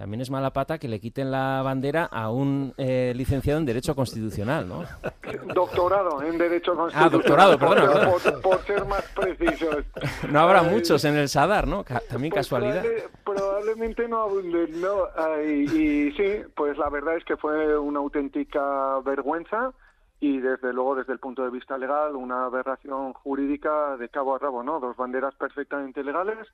También es mala pata que le quiten la bandera a un eh, licenciado en Derecho Constitucional, ¿no? Doctorado en Derecho Constitucional. Ah, doctorado, perdona. Por, ser más precisos. No habrá muchos en el Sadar, ¿no? También pues casualidad. probablemente no, no y, sí, pues la verdad es que fue una auténtica vergüenza y desde luego desde el punto de vista legal una aberración jurídica de cabo a rabo, ¿no? Dos banderas perfectamente legales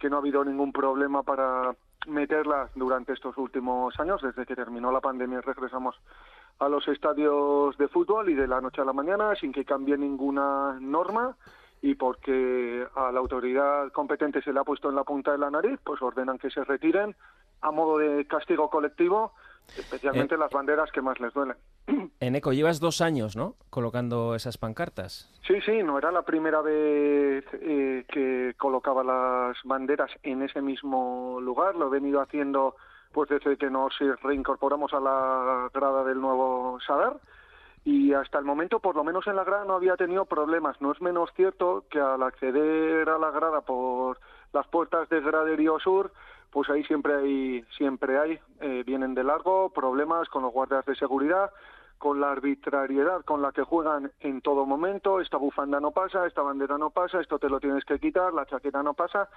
que no ha habido ningún problema para meterlas durante estos últimos años, desde que terminó la pandemia regresamos a los estadios de fútbol y de la noche a la mañana sin que cambie ninguna norma y porque a la autoridad competente se le ha puesto en la punta de la nariz, pues ordenan que se retiren a modo de castigo colectivo, especialmente Eh. las banderas que más les duelen. Eneco, llevas dos años, ¿no? Colocando esas pancartas. Sí, sí, no era la primera vez eh, que colocaba las banderas en ese mismo lugar, lo he venido haciendo pues desde que nos reincorporamos a la grada del nuevo Sadar y hasta el momento, por lo menos en la grada, no había tenido problemas. No es menos cierto que al acceder a la grada por las puertas de Graderío Sur, pues ahí siempre hay, siempre hay, eh, vienen de largo problemas con los guardias de seguridad, con la arbitrariedad con la que juegan en todo momento. Esta bufanda no pasa, esta bandera no pasa, esto te lo tienes que quitar, la chaqueta no pasa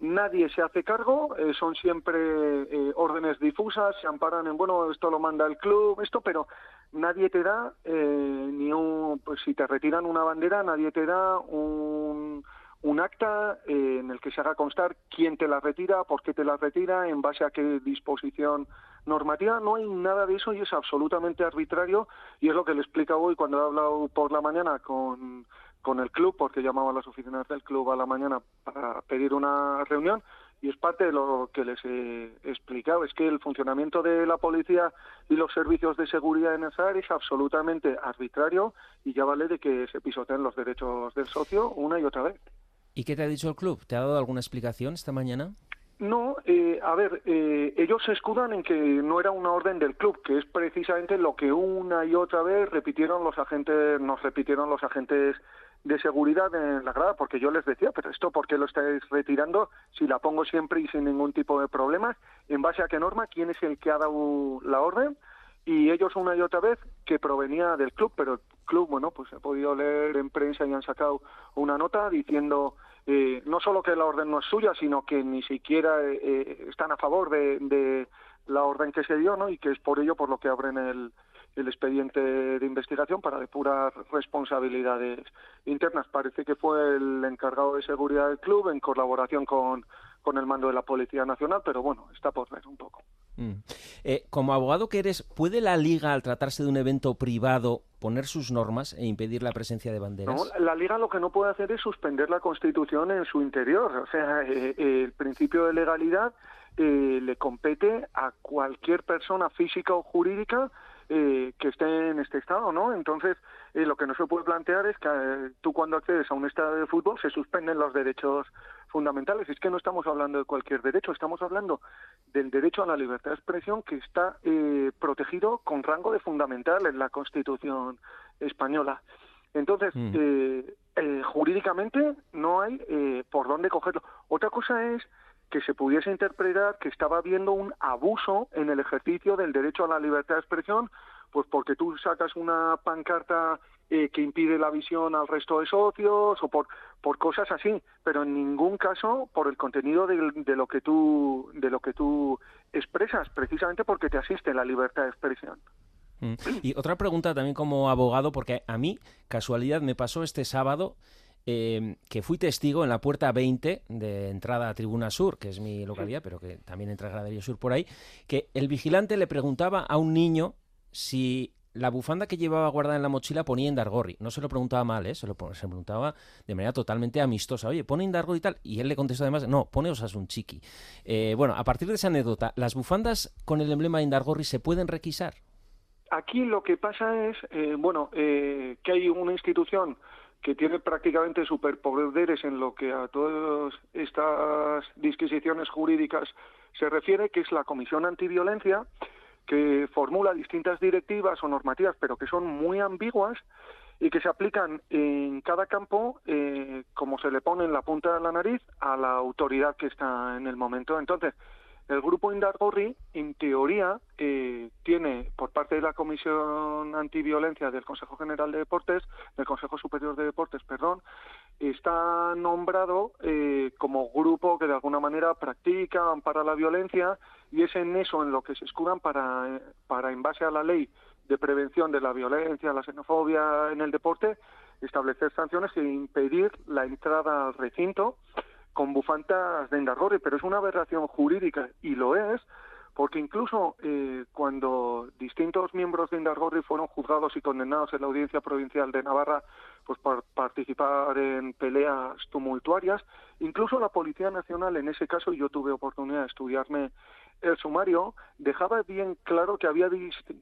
nadie se hace cargo, eh, son siempre eh, órdenes difusas, se amparan en, bueno, esto lo manda el club, esto, pero nadie te da eh, ni un, pues si te retiran una bandera, nadie te da un, un acta eh, en el que se haga constar quién te la retira, por qué te la retira, en base a qué disposición normativa, no hay nada de eso y es absolutamente arbitrario y es lo que le explica hoy cuando he hablado por la mañana con con el club, porque llamaba a las oficinas del club a la mañana para pedir una reunión, y es parte de lo que les he explicado, es que el funcionamiento de la policía y los servicios de seguridad en esa área es absolutamente arbitrario y ya vale de que se pisoteen los derechos del socio una y otra vez. ¿Y qué te ha dicho el club? ¿Te ha dado alguna explicación esta mañana? No, eh, a ver, eh, ellos se escudan en que no era una orden del club, que es precisamente lo que una y otra vez repitieron los agentes, nos repitieron los agentes de seguridad en la grada, porque yo les decía, pero esto, ¿por qué lo estáis retirando? Si la pongo siempre y sin ningún tipo de problemas, ¿en base a qué norma? ¿Quién es el que ha dado la orden? Y ellos una y otra vez que provenía del club, pero el club, bueno, pues he podido leer en prensa y han sacado una nota diciendo eh, no solo que la orden no es suya, sino que ni siquiera eh, están a favor de, de la orden que se dio, ¿no? Y que es por ello por lo que abren el, el expediente de investigación para depurar responsabilidades internas. Parece que fue el encargado de seguridad del club en colaboración con, con el mando de la Policía Nacional, pero bueno, está por ver un poco. Mm. Eh, como abogado que eres, ¿puede la Liga, al tratarse de un evento privado, poner sus normas e impedir la presencia de banderas? No, la Liga lo que no puede hacer es suspender la Constitución en su interior. O sea, eh, eh, el principio de legalidad eh, le compete a cualquier persona física o jurídica eh, que esté en este estado, ¿no? Entonces, eh, lo que no se puede plantear es que eh, tú cuando accedes a un estadio de fútbol se suspenden los derechos fundamentales. Es que no estamos hablando de cualquier derecho, estamos hablando del derecho a la libertad de expresión que está eh, protegido con rango de fundamental en la Constitución española. Entonces, Mm. eh, eh, jurídicamente no hay eh, por dónde cogerlo. Otra cosa es que se pudiese interpretar que estaba habiendo un abuso en el ejercicio del derecho a la libertad de expresión, pues porque tú sacas una pancarta eh, que impide la visión al resto de socios o por, por cosas así, pero en ningún caso por el contenido de, de lo que tú de lo que tú expresas, precisamente porque te asiste la libertad de expresión. Mm. Y otra pregunta también como abogado, porque a mí, casualidad, me pasó este sábado eh, que fui testigo en la puerta 20 de entrada a Tribuna Sur, que es mi localidad, pero que también entra Graderío Sur por ahí, que el vigilante le preguntaba a un niño si la bufanda que llevaba guardada en la mochila ponía Indargorri. No se lo preguntaba mal, ¿eh? se lo se preguntaba de manera totalmente amistosa. Oye, ¿pone Indargorri y tal? Y él le contestó además, no, pone Osasun Chiqui. Eh, bueno, a partir de esa anécdota, ¿las bufandas con el emblema de Indargorri se pueden requisar? Aquí lo que pasa es, eh, bueno, eh, que hay una institución que tiene prácticamente superpoderes en lo que a todas estas disquisiciones jurídicas se refiere, que es la Comisión Antiviolencia, que formula distintas directivas o normativas, pero que son muy ambiguas y que se aplican en cada campo eh, como se le pone en la punta de la nariz a la autoridad que está en el momento. Entonces, el grupo Indargorri, en teoría, eh, tiene por parte de la Comisión Antiviolencia del Consejo General de Deportes, del Consejo Superior de Deportes, perdón, está nombrado eh, como grupo que de alguna manera practica, ampara la violencia y es en eso en lo que se escudan para, para en base a la ley de prevención de la violencia, la xenofobia en el deporte, establecer sanciones e impedir la entrada al recinto con bufandas de Indargorri, pero es una aberración jurídica y lo es porque incluso eh, cuando distintos miembros de Indargorri fueron juzgados y condenados en la Audiencia Provincial de Navarra pues por participar en peleas tumultuarias, incluso la Policía Nacional en ese caso, yo tuve oportunidad de estudiarme el sumario, dejaba bien claro que había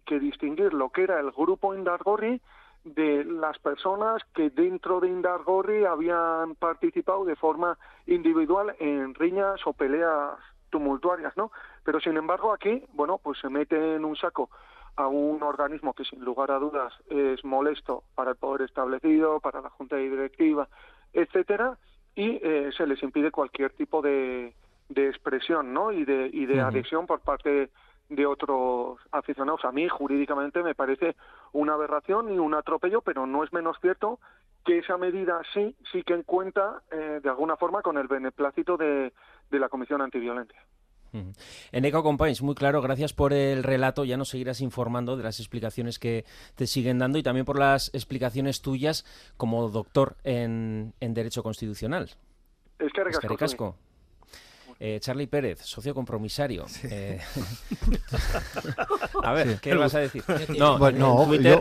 que distinguir lo que era el grupo Indargorri de las personas que dentro de Indargorri habían participado de forma individual en riñas o peleas tumultuarias, ¿no? Pero sin embargo aquí, bueno, pues se mete en un saco a un organismo que sin lugar a dudas es molesto para el poder establecido, para la junta directiva, etcétera, y eh, se les impide cualquier tipo de, de expresión, ¿no? Y de, y de adhesión por parte de otros aficionados. A mí, jurídicamente, me parece una aberración y un atropello, pero no es menos cierto que esa medida sí, sí que en cuenta, eh, de alguna forma, con el beneplácito de, de la Comisión Antiviolencia. En Eco Companies, muy claro, gracias por el relato, ya nos seguirás informando de las explicaciones que te siguen dando y también por las explicaciones tuyas como doctor en, en Derecho Constitucional. Es que recasco. Eh, Charlie Pérez, socio compromisario. Eh, a ver, ¿qué vas a decir? No,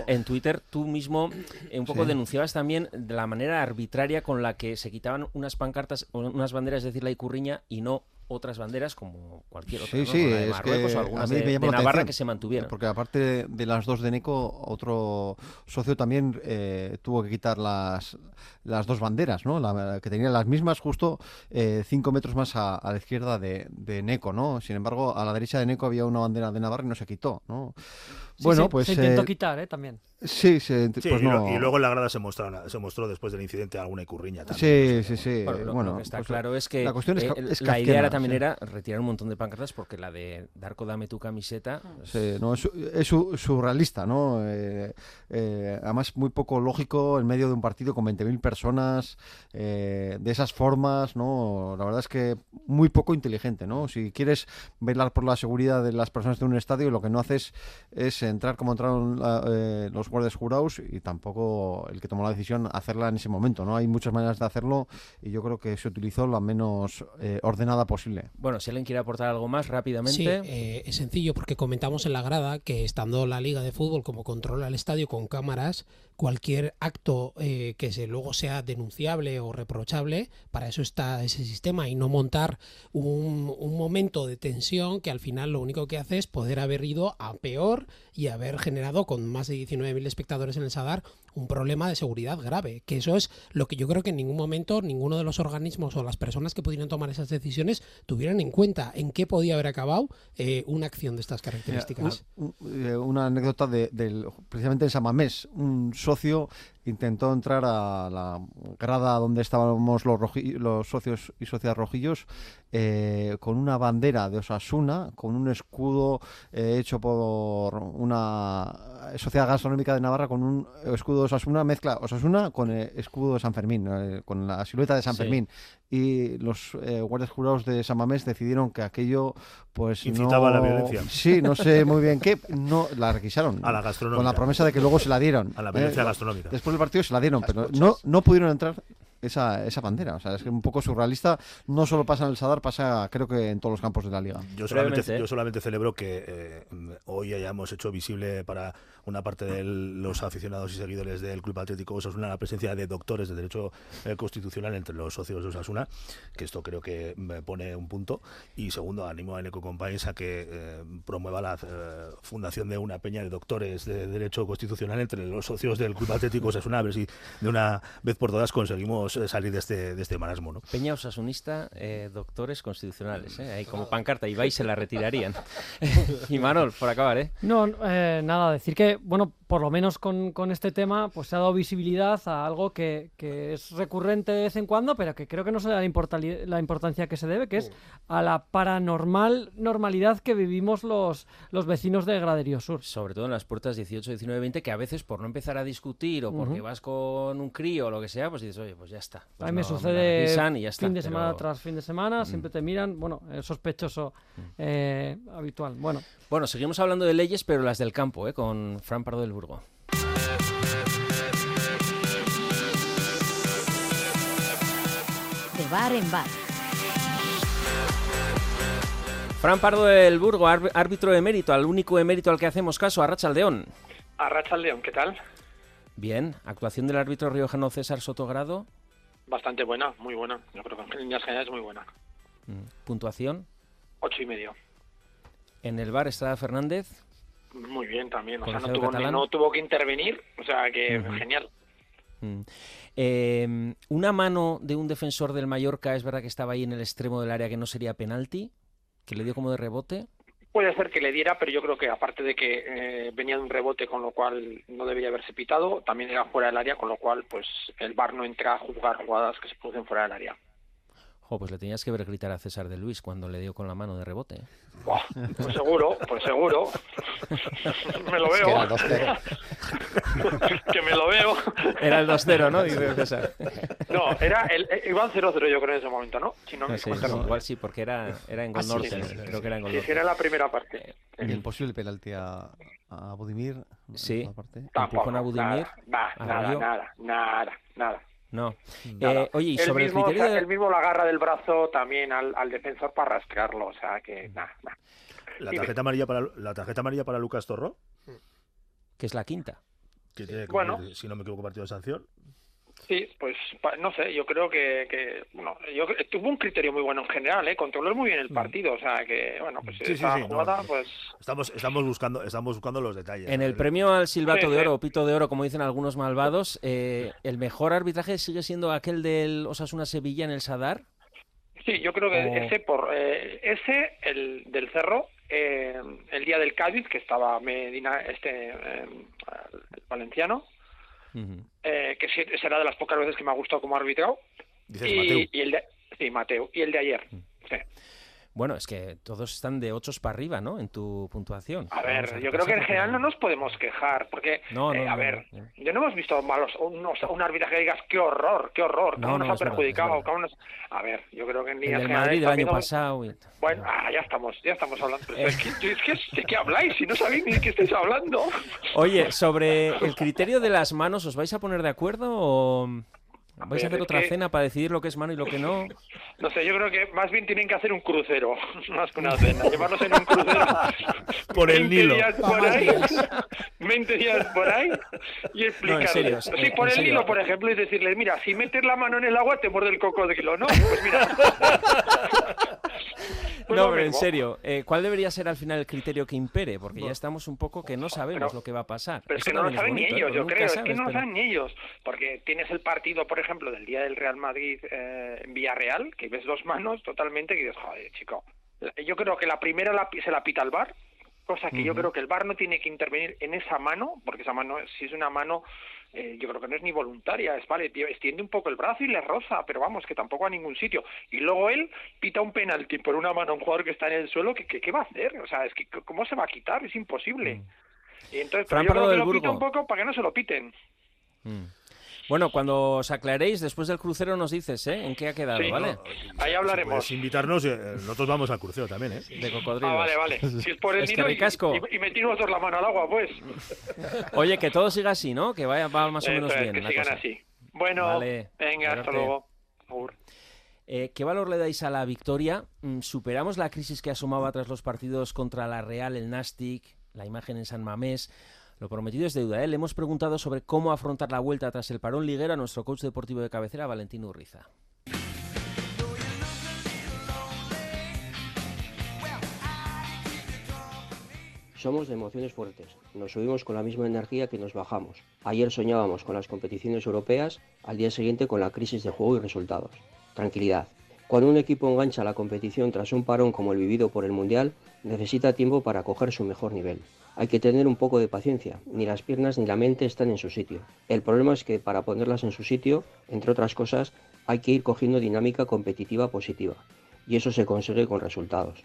en, Twitter, tú mismo eh, un poco denunciabas también de la manera arbitraria con la que se quitaban unas pancartas, unas banderas, es decir, la icurriña, y no otras banderas como cualquier otra, sí, sí, de Marruecos o algunas de, Navarra que se mantuvieron. Porque aparte de las dos de Neco, otro socio también eh, tuvo que quitar las, las dos banderas, ¿no? La, que tenían las mismas justo eh, cinco metros más a, la izquierda de, de, Neco, ¿no? Sin embargo, a la derecha de Neco había una bandera de Navarra y no se quitó, ¿no? Bueno, pues... Se intentó eh, quitar, ¿eh? También. Sí, sí, pues y, luego en la grada se mostró, se mostró después del incidente alguna icurriña también. Sí, sí, sí. Bueno, lo, que está pues, claro es que la, cuestión es, eh, la idea también era retirar un montón de pancartas porque la de Darko dame tu camiseta... Sí, no, es, es surrealista, ¿no? Eh, eh, además muy poco lógico en medio de un partido con 20.000 personas, de esas formas, ¿no? La verdad es que muy poco inteligente, ¿no? Si quieres velar por la seguridad de las personas de un estadio, lo que no haces es entrar como entraron los guardias jurados y tampoco el que tomó la decisión hacerla en ese momento. no Hay muchas maneras de hacerlo y yo creo que se utilizó la menos eh, ordenada posible. Bueno, si alguien quiere aportar algo más rápidamente. Sí, eh, es sencillo porque comentamos en la grada que estando la Liga de Fútbol como controla el estadio con cámaras, cualquier acto eh, que se, luego sea denunciable o reprochable, para eso está ese sistema y no montar un, un momento de tensión que al final lo único que hace es poder haber ido a peor y haber generado con más de 19.000 espectadores en el Sadar un problema de seguridad grave, que eso es lo que yo creo que en ningún momento ninguno de los organismos o las personas que pudieran tomar esas decisiones tuvieran en cuenta en qué podía haber acabado eh, una acción de estas características. Eh, una anécdota de, precisamente en Samamés, un socio intentó entrar a la grada donde estábamos los, los socios y socias rojillos eh, con una bandera de Osasuna, con un escudo eh, hecho por una sociedad gastronómica de Navarra, con un escudo de Osasuna, mezcla Osasuna con el escudo de San Fermín, eh, con la silueta de San Fermín. Y los guardias jurados de San Mamés decidieron que aquello pues incitaba la violencia. Sí, no sé muy bien qué, no la requisaron. A la gastronómica. Con la promesa de que luego se la dieron. A la violencia gastronómica. Después del partido se la dieron, pero no, no pudieron entrar esa, esa bandera. O sea, es que un poco surrealista. No solo pasa en el Sadar, pasa creo que en todos los campos de la liga. Yo solamente, yo solamente celebro que eh, hoy hayamos hecho visible para una parte de los aficionados y seguidores del Club Atlético Osasuna la presencia de doctores de Derecho eh, Constitucional entre los socios de Osasuna, que esto creo que me pone un punto. Y segundo, animo a Eneco Compañes a que eh, promueva la fundación de una peña de doctores de Derecho Constitucional entre los socios del Club Atlético Osasuna, a ver si de una vez por todas conseguimos salir de este, de este marasmo. ¿no? Peña Osasunista, eh, doctores constitucionales, ¿eh? ahí como pancarta, y vais se la retirarían. y Manol, por acabar, ¿eh? No, eh, nada, decir que, bueno, por lo menos con, con, este tema, pues se ha dado visibilidad a algo que, que, es recurrente de vez en cuando, pero que creo que no se da la, la importancia que se debe, que es a la paranormal normalidad que vivimos los, los vecinos de Graderío Sur. Sobre todo en las puertas 18, 19, 20, que a veces por no empezar a discutir o porque vas con un crío o lo que sea, pues dices, oye, pues ya está. a mí me sucede fin de semana tras fin de semana, mm. siempre te miran, bueno, sospechoso mm. eh, habitual. Bueno. Bueno, seguimos hablando de leyes, pero las del campo, ¿eh? con Fran Pardo del Burgo. De bar en bar. Fran Pardo del Burgo, árbitro de mérito, al único emérito al que hacemos caso, a Aldeón. A León, ¿qué tal? Bien, actuación del árbitro riojano César Sotogrado. Bastante buena, muy buena. Yo creo que en líneas generales muy buena. Mm, ¿Puntuación? Ocho y medio. ¿En el bar Estrada Fernández? Muy bien también, o sea, no tuvo, no tuvo, que intervenir, o sea, que genial. Mm. Em, una mano de un defensor del Mallorca, es verdad que estaba ahí en el extremo del área que no sería penalti, que le dio como de rebote. Puede ser que le diera, pero yo creo que aparte de que eh, venía de un rebote, con lo cual no debería haberse pitado, también era fuera del área, con lo cual pues el VAR no entra a juzgar jugadas que se producen fuera del área. Jo, pues le tenías que ver gritar a César de Luis cuando le dio con la mano de rebote. pues seguro, pues seguro. me lo veo. que me lo veo. Era el 2-0, ¿no? Dice César. no, era el, eh, igual 0-0 yo creo en ese momento, ¿no? Si no, igual sí, porque era, era en gol ah, norte. creo que era en gol sí, era la primera parte. ¿Y el posible penalti a, a Budimir? Sí. Tampoco, a Budimir. Nada, nada, nada, nada, nada. No. Eh, oye, y sobre el mismo, el criterio... mismo la agarra del brazo también al, defensor para rastrearlo, o sea que nada, ¿La tarjeta, amarilla para, ¿La tarjeta amarilla para Lucas Torro? Que es la quinta. Que bueno. si no me equivoco, partido de sanción. Sí, pues no sé, yo creo que, que bueno, yo, tuvo un criterio muy bueno en general, ¿eh? controló muy bien el mm. partido, o sea que, bueno, pues esa jugada, pues... Estamos, estamos, buscando, estamos buscando los detalles. En el premio al silbato de oro, pito de oro, como dicen algunos malvados, eh, ¿el mejor arbitraje sigue siendo aquel del Osasuna-Sevilla en el Sadar? Sí, yo creo que ese, por eh, ese, el del Cerro, eh, el día del Cádiz, que estaba Medina, este, el valenciano, eh, que será de las pocas veces que me ha gustado como arbitrado. y, y, el de, sí, Mateo. Y el de ayer. Sí. Bueno, es que todos están de 8 para arriba, ¿no? En tu puntuación. A ver, yo creo que en general no nos podemos quejar, porque, no, eh, a ver, yo no hemos visto malos, un, un arbitraje que digas, qué horror, qué horror, cómo nos ha perjudicado, A ver, yo creo que en líneas el Madrid del año pasado. Bueno, ah, ya estamos, ya estamos hablando. es, que, es que, ¿de qué habláis? Si no sabéis ni de qué estáis hablando. Oye, sobre el criterio de las manos, ¿os vais a poner de acuerdo o...? ¿Vais a hacer otra cena para decidir lo que es mano y lo que no? No sé, yo creo que más bien tienen que hacer un crucero, más que una cena. Llevarnos en un crucero por el Nilo. Días por ahí, 20 días por ahí y explicarles. sí, por el Nilo, por ejemplo, y decirles, mira, si metes la mano en el agua te muerde el cocodrilo, ¿no? Pues mira. No, pero en serio, eh, ¿cuál debería ser al final el criterio que impere? Porque ya estamos un poco que no sabemos lo que va a pasar. Pero es que no lo saben ni ellos, yo creo, es que no lo saben ni ellos. Porque tienes el partido, por ejemplo, del día del Real Madrid eh, en Villarreal, que ves dos manos totalmente y dices, joder, chico. Yo creo que la primera la, se la pita el bar, cosa que yo creo que el bar no tiene que intervenir en esa mano, porque esa mano, si es una mano eh, yo creo que no es ni voluntaria, es vale, extiende un poco el brazo y le roza, pero vamos, que tampoco a ningún sitio. Y luego él pita un penalti por una mano a un jugador que está en el suelo, que, ¿qué va a hacer? O sea, es que ¿cómo se va a quitar? Es imposible. Mm. Y entonces, pero yo creo que lo pita un poco para que no se lo piten. Mm. Bueno, cuando os aclaréis, después del crucero nos dices, ¿eh? ¿En qué ha quedado, ¿vale? ahí hablaremos. Si invitarnos, eh, nosotros vamos al crucero también, ¿eh? De cocodrilos. Ah, vale, vale. Si es por el nido y, y, metimos la mano al agua, pues. Oye, que todo siga así, ¿no? Que vaya va más o menos bien. Que sigan así. Bueno, venga, hasta luego. Eh, ¿Qué valor le dais a la victoria? Mm, ¿Superamos la crisis que asomaba tras los partidos contra la Real, el Nastic, la imagen en San Mamés? Lo prometido es deuda. ¿eh? Le hemos preguntado sobre cómo afrontar la vuelta tras el parón liguero a nuestro coach deportivo de cabecera, Valentín Urriza. Somos de emociones fuertes. Nos subimos con la misma energía que nos bajamos. Ayer soñábamos con las competiciones europeas, al día siguiente con la crisis de juego y resultados. Tranquilidad. Cuando un equipo engancha la competición tras un parón como el vivido por el Mundial, necesita tiempo para coger su mejor nivel. Hay que tener un poco de paciencia, ni las piernas ni la mente están en su sitio. El problema es que para ponerlas en su sitio, entre otras cosas, hay que ir cogiendo dinámica competitiva positiva, y eso se consigue con resultados.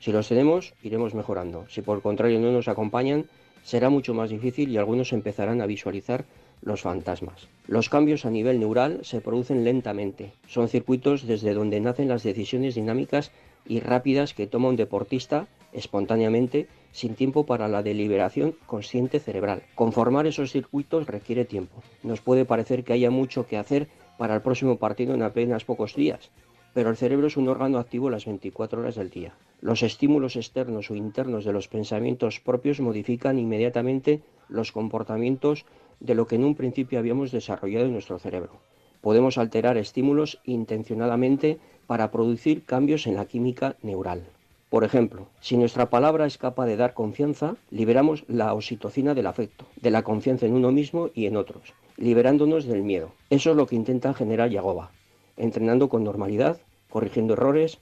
Si los tenemos, iremos mejorando. Si por contrario no nos acompañan, será mucho más difícil y algunos empezarán a visualizar los fantasmas. Los cambios a nivel neural se producen lentamente. Son circuitos desde donde nacen las decisiones dinámicas y rápidas que toma un deportista espontáneamente sin tiempo para la deliberación consciente cerebral. Conformar esos circuitos requiere tiempo. Nos puede parecer que haya mucho que hacer para el próximo partido en apenas pocos días, pero el cerebro es un órgano activo las 24 horas del día. Los estímulos externos o internos de los pensamientos propios modifican inmediatamente los comportamientos de lo que en un principio habíamos desarrollado en nuestro cerebro. Podemos alterar estímulos intencionadamente para producir cambios en la química neural. Por ejemplo, si nuestra palabra es capaz de dar confianza, liberamos la oxitocina del afecto, de la confianza en uno mismo y en otros, liberándonos del miedo. Eso es lo que intenta generar Yagoba, entrenando con normalidad, corrigiendo errores,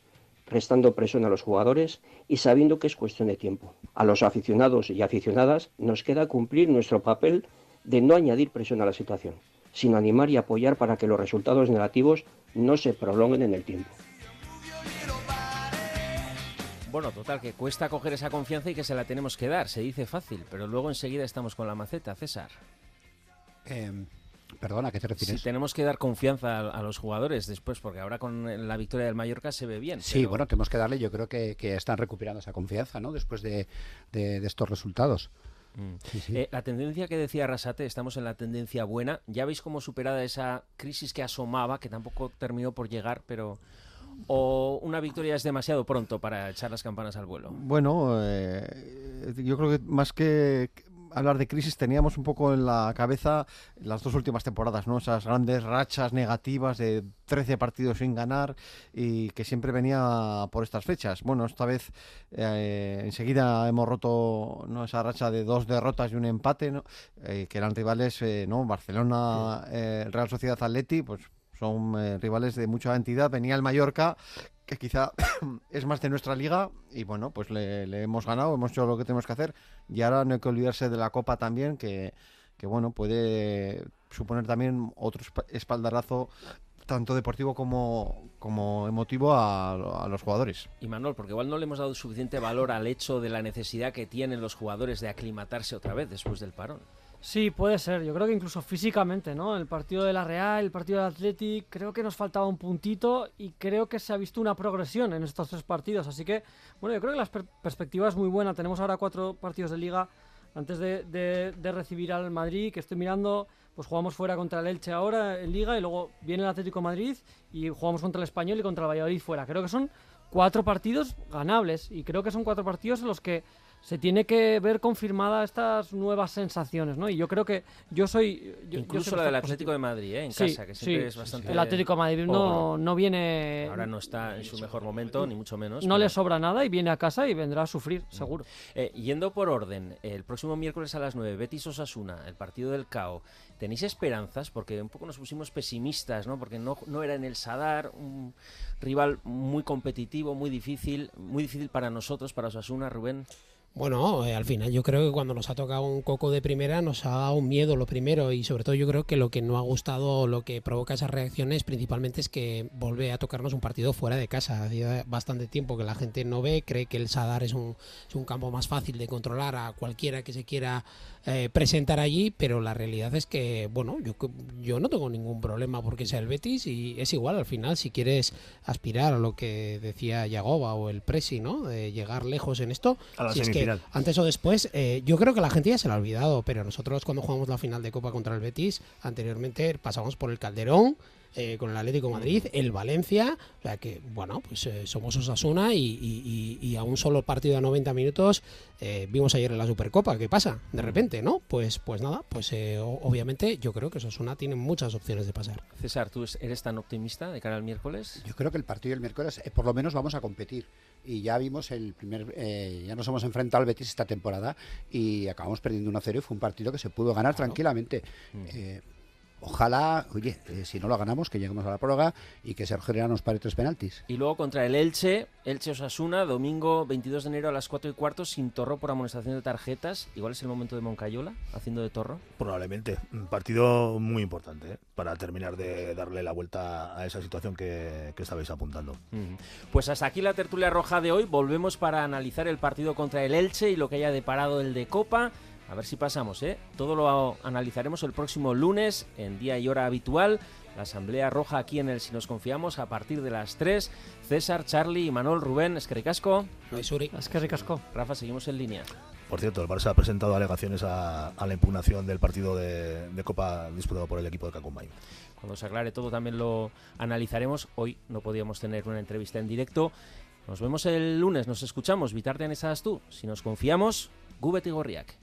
restando presión a los jugadores y sabiendo que es cuestión de tiempo. A los aficionados y aficionadas nos queda cumplir nuestro papel de no añadir presión a la situación, sino animar y apoyar para que los resultados negativos no se prolonguen en el tiempo. Bueno, total, que cuesta coger esa confianza y que se la tenemos que dar. Se dice fácil, pero luego enseguida estamos con la maceta, César. Em, perdona, ¿a qué te refieres? Si tenemos que dar confianza a, los jugadores después, porque ahora con la victoria del Mallorca se ve bien. Sí, bueno, tenemos que darle, yo creo que, están recuperando esa confianza, ¿no? Después de, estos resultados. Mm. Eh, la tendencia que decía Rasate, estamos en la tendencia buena. Ya veis cómo superada esa crisis que asomaba, que tampoco terminó por llegar, pero o una victoria es demasiado pronto para echar las campanas al vuelo? Bueno, eh, yo creo que más que hablar de crisis teníamos un poco en la cabeza las dos últimas temporadas, ¿no? Esas grandes rachas negativas de 13 partidos sin ganar y que siempre venía por estas fechas. Bueno, esta vez eh, enseguida hemos roto ¿no? esa racha de dos derrotas y un empate, ¿no? Eh, que eran rivales, ¿no? Barcelona, Real Sociedad Atleti, pues son eh, rivales de mucha entidad. Venía el Mallorca, que quizá es más de nuestra liga, y bueno, pues le, hemos ganado, hemos hecho lo que tenemos que hacer. Y ahora no hay que olvidarse de la Copa también, que, bueno, puede suponer también otro espaldarazo tanto deportivo como, como emotivo a, a, los jugadores. Y Manuel, porque igual no le hemos dado suficiente valor al hecho de la necesidad que tienen los jugadores de aclimatarse otra vez después del parón. Sí, puede ser. Yo creo que incluso físicamente, ¿no? El partido de la Real, el partido del Athletic, creo que nos faltaba un puntito y creo que se ha visto una progresión en estos tres partidos. Así que, bueno, yo creo que la perspectiva es muy buena. Tenemos ahora cuatro partidos de liga antes de, recibir al Madrid, que estoy mirando, pues jugamos fuera contra el Elche ahora en liga y luego viene el Atlético Madrid y jugamos contra el Español y contra el Valladolid fuera. Creo que son cuatro partidos ganables y creo que son cuatro partidos en los que se tiene que ver confirmada estas nuevas sensaciones, ¿no? Y yo creo que yo soy... Incluso la del Atlético de Madrid, ¿eh? En casa, que siempre es bastante... El Atlético de Madrid no, no, viene... Ahora no está en su mejor momento, ni mucho menos. No le sobra nada y viene a casa y vendrá a sufrir, mm. seguro. Eh, yendo por orden, el próximo miércoles a las 9, Betis Osasuna, el partido del CAO. ¿Tenéis esperanzas? Porque un poco nos pusimos pesimistas, ¿no? Porque no, no era en el Sadar un rival muy competitivo, muy difícil, muy difícil para nosotros, para Osasuna, Rubén. Bueno, eh, al final yo creo que cuando nos ha tocado un coco de primera nos ha dado miedo lo primero y sobre todo yo creo que lo que no ha gustado, lo que provoca esas reacciones principalmente es que vuelve a tocarnos un partido fuera de casa. Hacía bastante tiempo que la gente no ve, cree que el Sadar es un, es un campo más fácil de controlar a cualquiera que se quiera eh, presentar allí, pero la realidad es que, bueno, yo, yo no tengo ningún problema porque sea el Betis y es igual al final si quieres aspirar a lo que decía Yagoba o el Presi, ¿no? De llegar lejos en esto. si es que antes o después, eh, yo creo que la gente ya se lo ha olvidado, pero nosotros cuando jugamos la final de Copa contra el Betis, anteriormente pasamos por el Calderón, eh, con el Atlético Madrid, el Valencia, o sea que, bueno, pues eh, somos Osasuna y, y, a un solo partido de 90 minutos vimos ayer en la Supercopa, ¿qué pasa? De repente, ¿no? Pues, pues nada, pues obviamente yo creo que Osasuna tiene muchas opciones de pasar. César, ¿tú eres tan optimista de cara al miércoles? Yo creo que el partido del miércoles, por lo menos vamos a competir y ya vimos el primer, eh, ya nos hemos enfrentado al Betis esta temporada y acabamos perdiendo 1-0 y fue un partido que se pudo ganar tranquilamente. Mm. Eh, Ojalá, oye, eh, si no lo ganamos, que lleguemos a la prórroga y que Sergio Herrera nos pare tres penaltis. Y luego contra el Elche, Elche Osasuna, domingo 22 de enero a las 4 y cuarto, sin torro por amonestación de tarjetas. Igual es el momento de Moncayola, haciendo de torro. Probablemente. Un partido muy importante ¿eh? para terminar de darle la vuelta a esa situación que, estabais apuntando. Pues hasta aquí la tertulia roja de hoy. Volvemos para analizar el partido contra el Elche y lo que haya deparado el de Copa. A ver si pasamos, ¿eh? Todo lo analizaremos el próximo lunes en día y hora habitual. La Asamblea Roja aquí en el Si nos confiamos a partir de las 3. César, Charlie y Manuel Rubén, es que ricasco. No hay suri. Es que ricasco. Rafa, seguimos en línea. Por cierto, el Barça ha presentado alegaciones a, la impugnación del partido de, Copa disputado por el equipo de Cacumbay. Cuando se aclare todo también lo analizaremos. Hoy no podíamos tener una entrevista en directo. Nos vemos el lunes, nos escuchamos. Vitarte en esas tú. Si nos confiamos, Gubet y Gorriak.